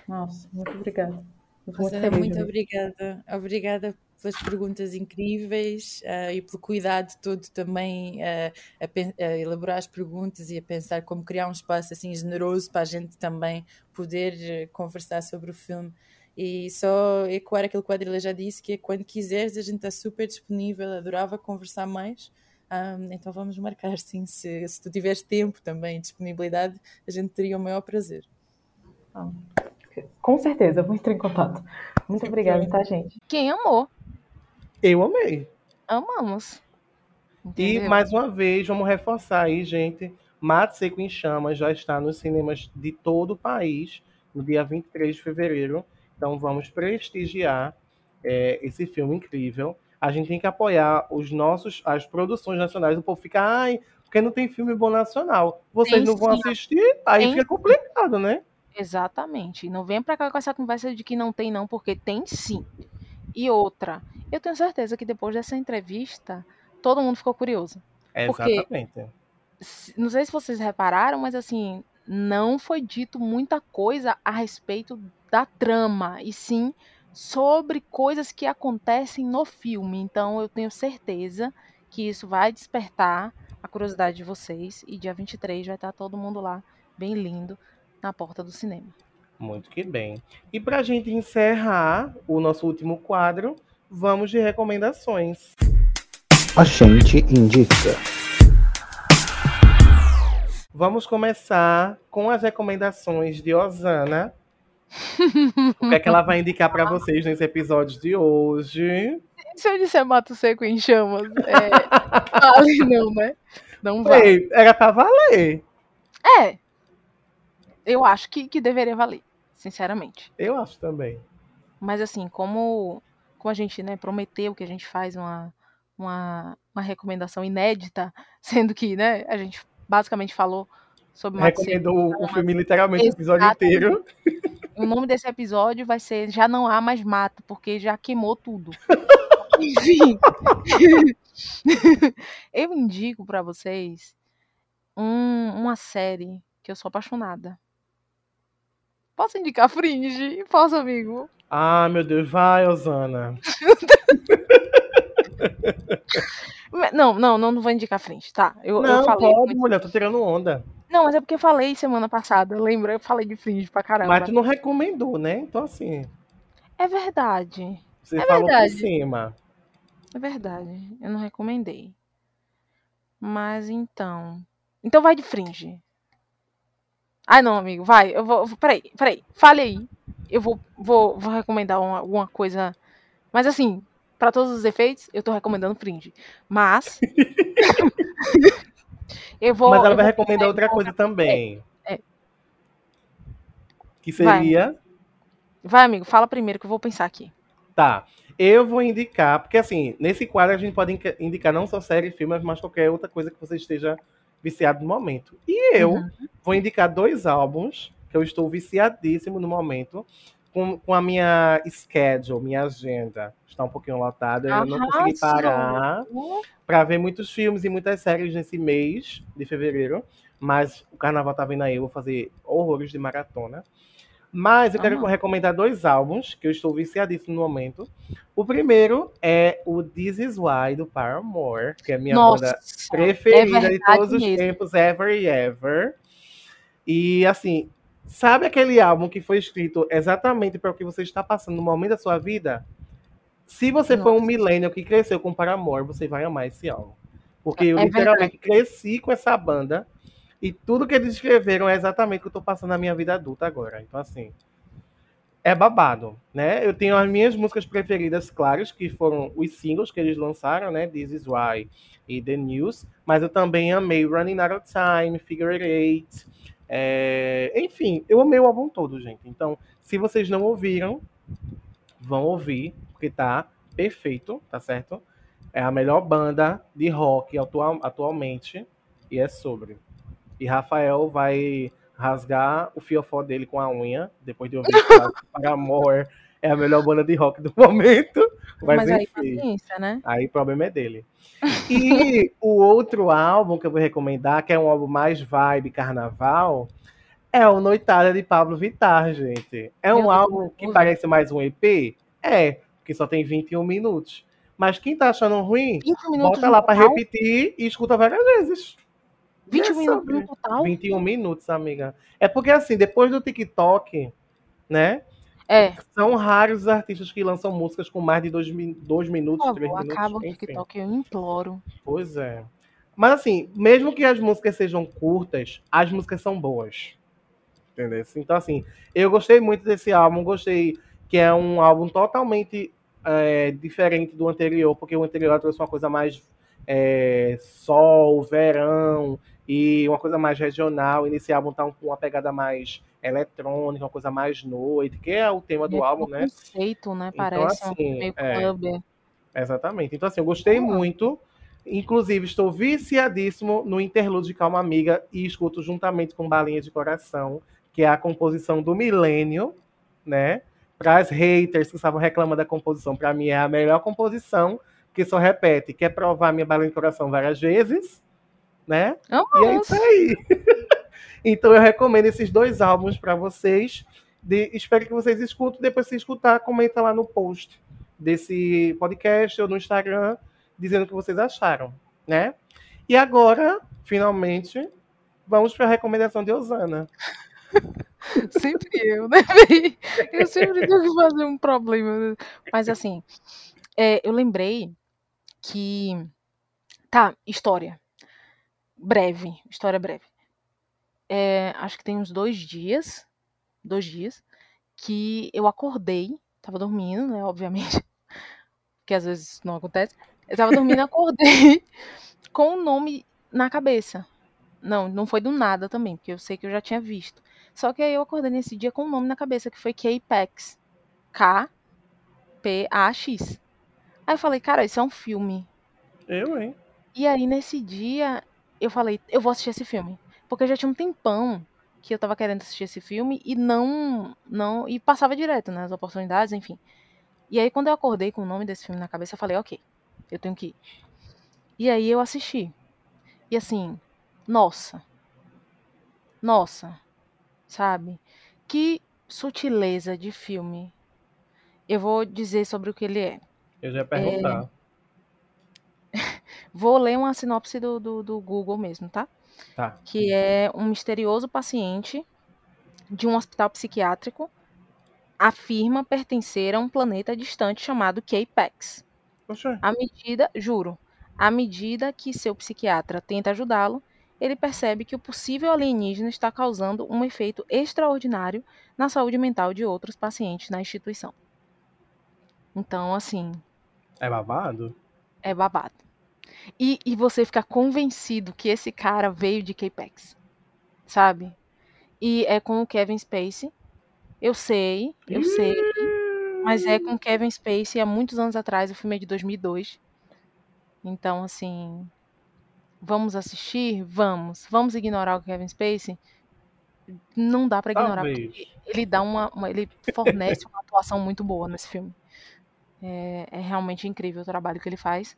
Nossa, muito obrigada.
Rosana, muito obrigada. Obrigada pelas perguntas incríveis uh, e pelo cuidado todo também uh, a, a, elaborar as perguntas e a pensar como criar um espaço assim generoso para a gente também poder uh, conversar sobre o filme. E só ecoar aquilo que o Adrila já disse, que é quando quiseres, a gente está super disponível, adorava conversar mais. Um, então vamos marcar, sim. Se, se tu tiveres tempo também, disponibilidade, a gente teria o maior prazer.
Ah, com certeza, vou entrar em contato. Muito obrigada, tá, gente?
Quem amou?
Eu amei.
Amamos.
E
Entendeu?
mais uma vez, vamos reforçar aí, gente. Mate Seco em Chamas já está nos cinemas de todo o país no dia 23 de fevereiro. Então vamos prestigiar é, esse filme incrível. A gente tem que apoiar os nossos, as produções nacionais. O povo fica, ai, porque não tem filme bom nacional. Vocês
Tem
não vão
sim.
assistir, aí
Tem
fica complicado, né?
Exatamente. Não vem pra cá com essa conversa de que não tem, não, porque tem sim. E outra, eu tenho certeza que depois dessa entrevista, todo mundo ficou curioso. Porque-
Exatamente.
Não sei se vocês repararam, mas assim, não foi dito muita coisa a respeito da trama, e sim sobre coisas que acontecem no filme. Então eu tenho certeza que isso vai despertar a curiosidade de vocês. E dia 23 vai estar todo mundo lá, bem lindo, na porta do cinema.
Muito que bem. E para a gente encerrar o nosso último quadro, vamos de recomendações.
A gente indica.
Vamos começar com as recomendações de Osana. [LAUGHS] o que é que ela vai indicar para vocês nesse episódio de hoje?
Se eu disser mato seco em chamas, é. [LAUGHS] vale não, né? Não vale.
Ei, era pra valer.
É. Eu acho que, que deveria valer, sinceramente.
Eu acho também.
Mas assim, como, como a gente né, prometeu que a gente faz uma, uma, uma recomendação inédita, [LAUGHS] sendo que né, a gente basicamente falou sobre.
Recomendou o, o filme literalmente o episódio inteiro.
O nome desse episódio vai ser Já Não Há Mais Mato, porque já queimou tudo. [LAUGHS] Enfim. [LAUGHS] eu indico pra vocês um- uma série que eu sou apaixonada. Posso indicar Fringe? Posso, amigo?
Ah, meu Deus, vai, Osana. [LAUGHS]
Não, não, não, não vou indicar Fringe, tá? Eu, eu
Não,
falei.
pode,
muito-
mulher, tô tirando onda.
Não, mas é porque eu falei semana passada, lembra? Eu falei de Fringe pra caramba.
Mas tu não recomendou, né? Então, assim,
É verdade.
você
É
falou
verdade.
por cima.
É verdade. Eu não recomendei. Mas então. Então vai de Fringe. Ai, não, amigo, vai. Eu vou. Peraí, peraí. Fale aí. Eu vou, vou, vou recomendar uma, alguma coisa. Mas assim, pra todos os efeitos, eu tô recomendando Fringe. Mas. [LAUGHS] eu vou.
Mas ela vai recomendar outra coisa também.
é.
Que
Vai.
seria.
Vai, amigo, fala primeiro que eu vou pensar aqui.
Tá. Eu vou indicar, porque assim, nesse quadro a gente pode indica- indicar não só série, filmes, mas qualquer outra coisa que você esteja viciado no momento. E eu
Uhum.
vou indicar dois álbuns que eu estou viciadíssimo no momento, com, com a minha schedule, minha agenda. Está um pouquinho lotada, eu não consegui parar para ver muitos filmes e muitas séries nesse mês de fevereiro. Mas o carnaval tá vindo aí, eu vou fazer horrores de maratona. Mas eu quero recomendar dois álbuns que eu estou viciadíssimo no momento. O primeiro é o This Is Why do Paramore, que é a minha
Nossa,
banda
é
preferida de
verdade
todos os
mesmo.
tempos, ever e ever. E assim, sabe aquele álbum que foi escrito exatamente para o que você está passando no momento da sua vida? Se você foi um
Nossa.
millennial que cresceu com Paramore, você vai amar esse álbum. Porque eu
É
literalmente cresci com essa banda e tudo que eles escreveram é exatamente o que eu tô passando na minha vida adulta agora. Então, assim, é babado, né? Eu tenho as minhas músicas preferidas, claras, que foram os singles que eles lançaram, né? This Is Why e The News. Mas eu também amei Running Out of Time, Figure Eight. é, Enfim, eu amei o álbum todo, gente. Então, se vocês não ouviram, vão ouvir, porque tá perfeito, tá certo? É a melhor banda de rock atual- atualmente e é sobre. E Rafael vai rasgar o fiofó dele com a unha, depois de ouvir que Paramore é a melhor banda de rock do [LAUGHS] momento. Mas,
Mas aí,
enfim,
paciência, né?
aí o problema é dele. [LAUGHS] E o outro álbum que eu vou recomendar, que é um álbum mais vibe carnaval, é o Noitada de Pablo Vittar, gente. É
Meu
um
Deus,
álbum que
ouvi.
parece mais um EP? É, porque só tem 21 minutos. Mas quem tá achando ruim,
20 minutos
bota lá pra
total?
repetir e escuta várias vezes.
20
É
minutos no total?
21 minutos, amiga. É porque assim, depois do TikTok, né?
É,
São raros os artistas que lançam músicas com mais de dois, min- dois minutos, três
favor,
minutos.
acaba o. TikTok, eu imploro.
Pois é. Mas assim, mesmo que as músicas sejam curtas, as músicas são boas. Entendeu? Então, assim, eu gostei muito desse álbum, gostei que é um álbum totalmente é, diferente do anterior, porque o anterior trouxe uma coisa mais é, sol, verão e uma coisa mais regional. E nesse álbum tá com uma pegada mais eletrônica, uma coisa mais noite, que é o tema do
É
álbum,
um
né?
conceito, né?
Então,
Parece
assim,
um meio
é.
club.
Exatamente. Então, assim, eu gostei muito. Inclusive, estou viciadíssimo no interlude de Calma Amiga e escuto juntamente com Balinha de Coração, que é a composição do Milênio, né? Para as haters que estavam reclamando da composição, para mim é a melhor composição, que só repete, quer provar minha Balinha de Coração várias vezes, né? E é isso aí. [LAUGHS] então eu recomendo esses dois álbuns para vocês. De- espero que vocês escutem. Depois, se escutar, comenta lá no post desse podcast ou no Instagram, dizendo o que vocês acharam, né? E agora, finalmente, vamos para a recomendação de Osana. [LAUGHS]
Sempre eu, né? [LAUGHS] Eu sempre tenho que fazer um problema. Mas assim, é, eu lembrei que. Tá, história. Breve, história breve. É, acho que tem uns dois dias, dois dias, que eu acordei, tava dormindo, né? Obviamente, [LAUGHS] que às vezes não acontece. Eu tava dormindo, [LAUGHS] acordei [LAUGHS] com o nome na cabeça. Não, não foi do nada também, porque eu sei que eu já tinha visto. Só que aí eu acordei nesse dia com o nome na cabeça, que foi K-Pax. K-P-A-X. Aí eu falei, cara, isso é um filme.
Eu, hein?
E aí nesse dia eu falei, eu vou assistir esse filme. Porque já tinha um tempão que eu tava querendo assistir esse filme e não. não E passava direto, né? As oportunidades, enfim. E aí quando eu acordei com o nome desse filme na cabeça, eu falei, ok, eu tenho que ir. E aí eu assisti. E assim, nossa. Nossa. Sabe? Que sutileza de filme. Eu vou dizer sobre o que ele é.
Eu já ia perguntar.
Vou ler uma sinopse do, do, do Google mesmo, tá?
Tá.
Que é um misterioso paciente de um hospital psiquiátrico afirma pertencer a um planeta distante chamado K-Pax.
Poxa,
À medida, juro, à medida que seu psiquiatra tenta ajudá-lo, ele percebe que o possível alienígena está causando um efeito extraordinário na saúde mental de outros pacientes na instituição. Então, assim,
é babado?
é babado. E, e você fica convencido que esse cara veio de K-Pax, sabe? E é com o Kevin Spacey. Eu sei, eu sei, mas é com o Kevin Spacey há muitos anos atrás, o filme é de 2002. Então, assim, vamos assistir? Vamos. Vamos ignorar o Kevin Spacey? Não dá pra ignorar,
Talvez.
porque ele dá uma, uma- ele fornece uma atuação muito boa nesse filme. É, é realmente incrível o trabalho que ele faz.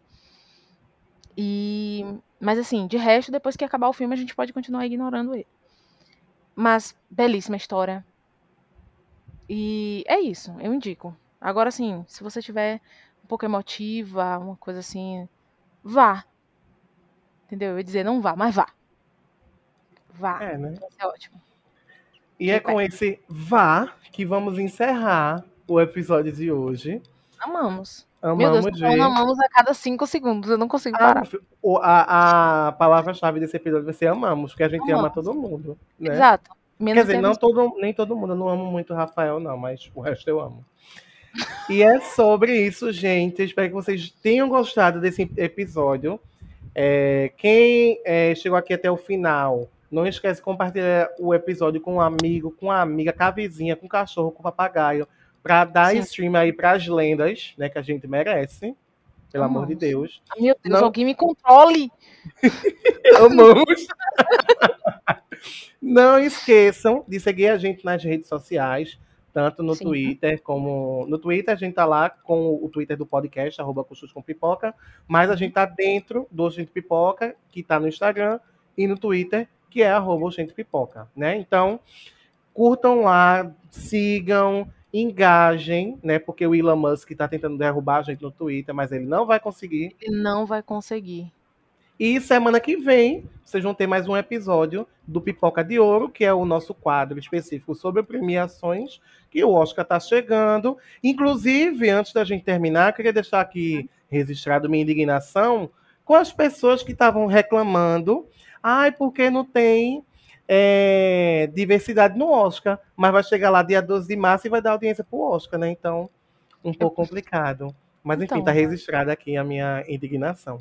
E, mas assim, de resto, depois que acabar o filme, a gente pode continuar ignorando ele. Mas belíssima história. E é isso, eu indico. Agora sim, se você tiver um pouco emotiva, uma coisa assim, vá. Entendeu? Eu ia dizer não vá, mas vá. Vá.
É, né?
Ser ótimo.
E é com esse vá que vamos encerrar o episódio de hoje.
Amamos. Meu
Amamos,
Deus, tô falando
gente.
amamos a cada cinco segundos. Eu não consigo
Ah,
parar.
o- a, a palavra-chave desse episódio vai ser amamos, porque a gente ama
Amamos.
todo mundo. Né?
Exato.
Quer
Menos
dizer,
Kevin
não todo, nem todo mundo. Eu não amo muito o Rafael, não, mas o resto eu amo. E é sobre isso, gente. Espero que vocês tenham gostado desse episódio. É, quem é, chegou aqui até o final, não esquece de compartilhar o episódio com um amigo, com uma amiga, com a vizinha, com o cachorro, com o papagaio, para dar
Sim.
stream aí para as lendas, né, que a gente merece. Pelo amor de
Amamos.
Deus.
Meu Deus,
Não-
alguém me controle. [LAUGHS]
Amamos. [LAUGHS] Não esqueçam de seguir a gente nas redes sociais, tanto no
Sim.
Twitter como. No Twitter a gente tá lá com o Twitter do podcast, arroba Custos com Pipoca, mas a gente tá dentro do Gente Pipoca, que tá no Instagram, e no Twitter, que é arroba Gente Pipoca, né? Então, curtam lá, sigam, engajem, né? Porque o Elon Musk tá tentando derrubar a gente no Twitter, mas ele não vai conseguir.
Ele não vai conseguir.
E semana que vem, vocês vão ter mais um episódio do Pipoca de Ouro, que é o nosso quadro específico sobre premiações, que o Oscar está chegando. Inclusive, antes da gente terminar, eu queria deixar aqui registrado minha indignação com as pessoas que estavam reclamando. Ai, porque não tem é, diversidade no Oscar, mas vai chegar lá dia 12 de março e vai dar audiência pro Oscar, né? Então, um pouco complicado. Mas enfim,
Então,
tá
né?
registrada aqui a minha indignação.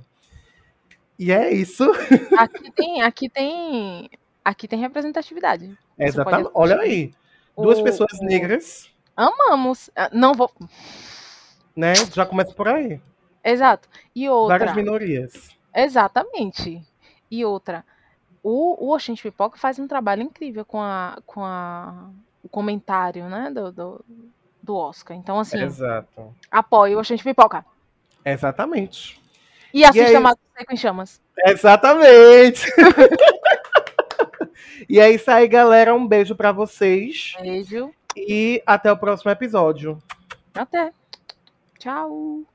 E é isso. [LAUGHS]
Aqui tem, aqui tem, aqui tem representatividade.
Exatamente. Olha aí. Duas
O-
pessoas negras,
Amamos. Ah, Não vou.
né? Já começa por aí.
Exato. E outra.
Várias minorias.
Exatamente. E outra. O, o Oxente Pipoca faz um trabalho incrível com a, com a, o comentário, né, do, do, do Oscar. Então, assim,
Exato.
apoie o Oxente Pipoca.
Exatamente.
E assista
aí?
Mato Seco em Chamas.
Exatamente. [LAUGHS] e é isso aí, galera. Um beijo pra vocês.
Beijo.
E até o próximo episódio.
Até. Tchau.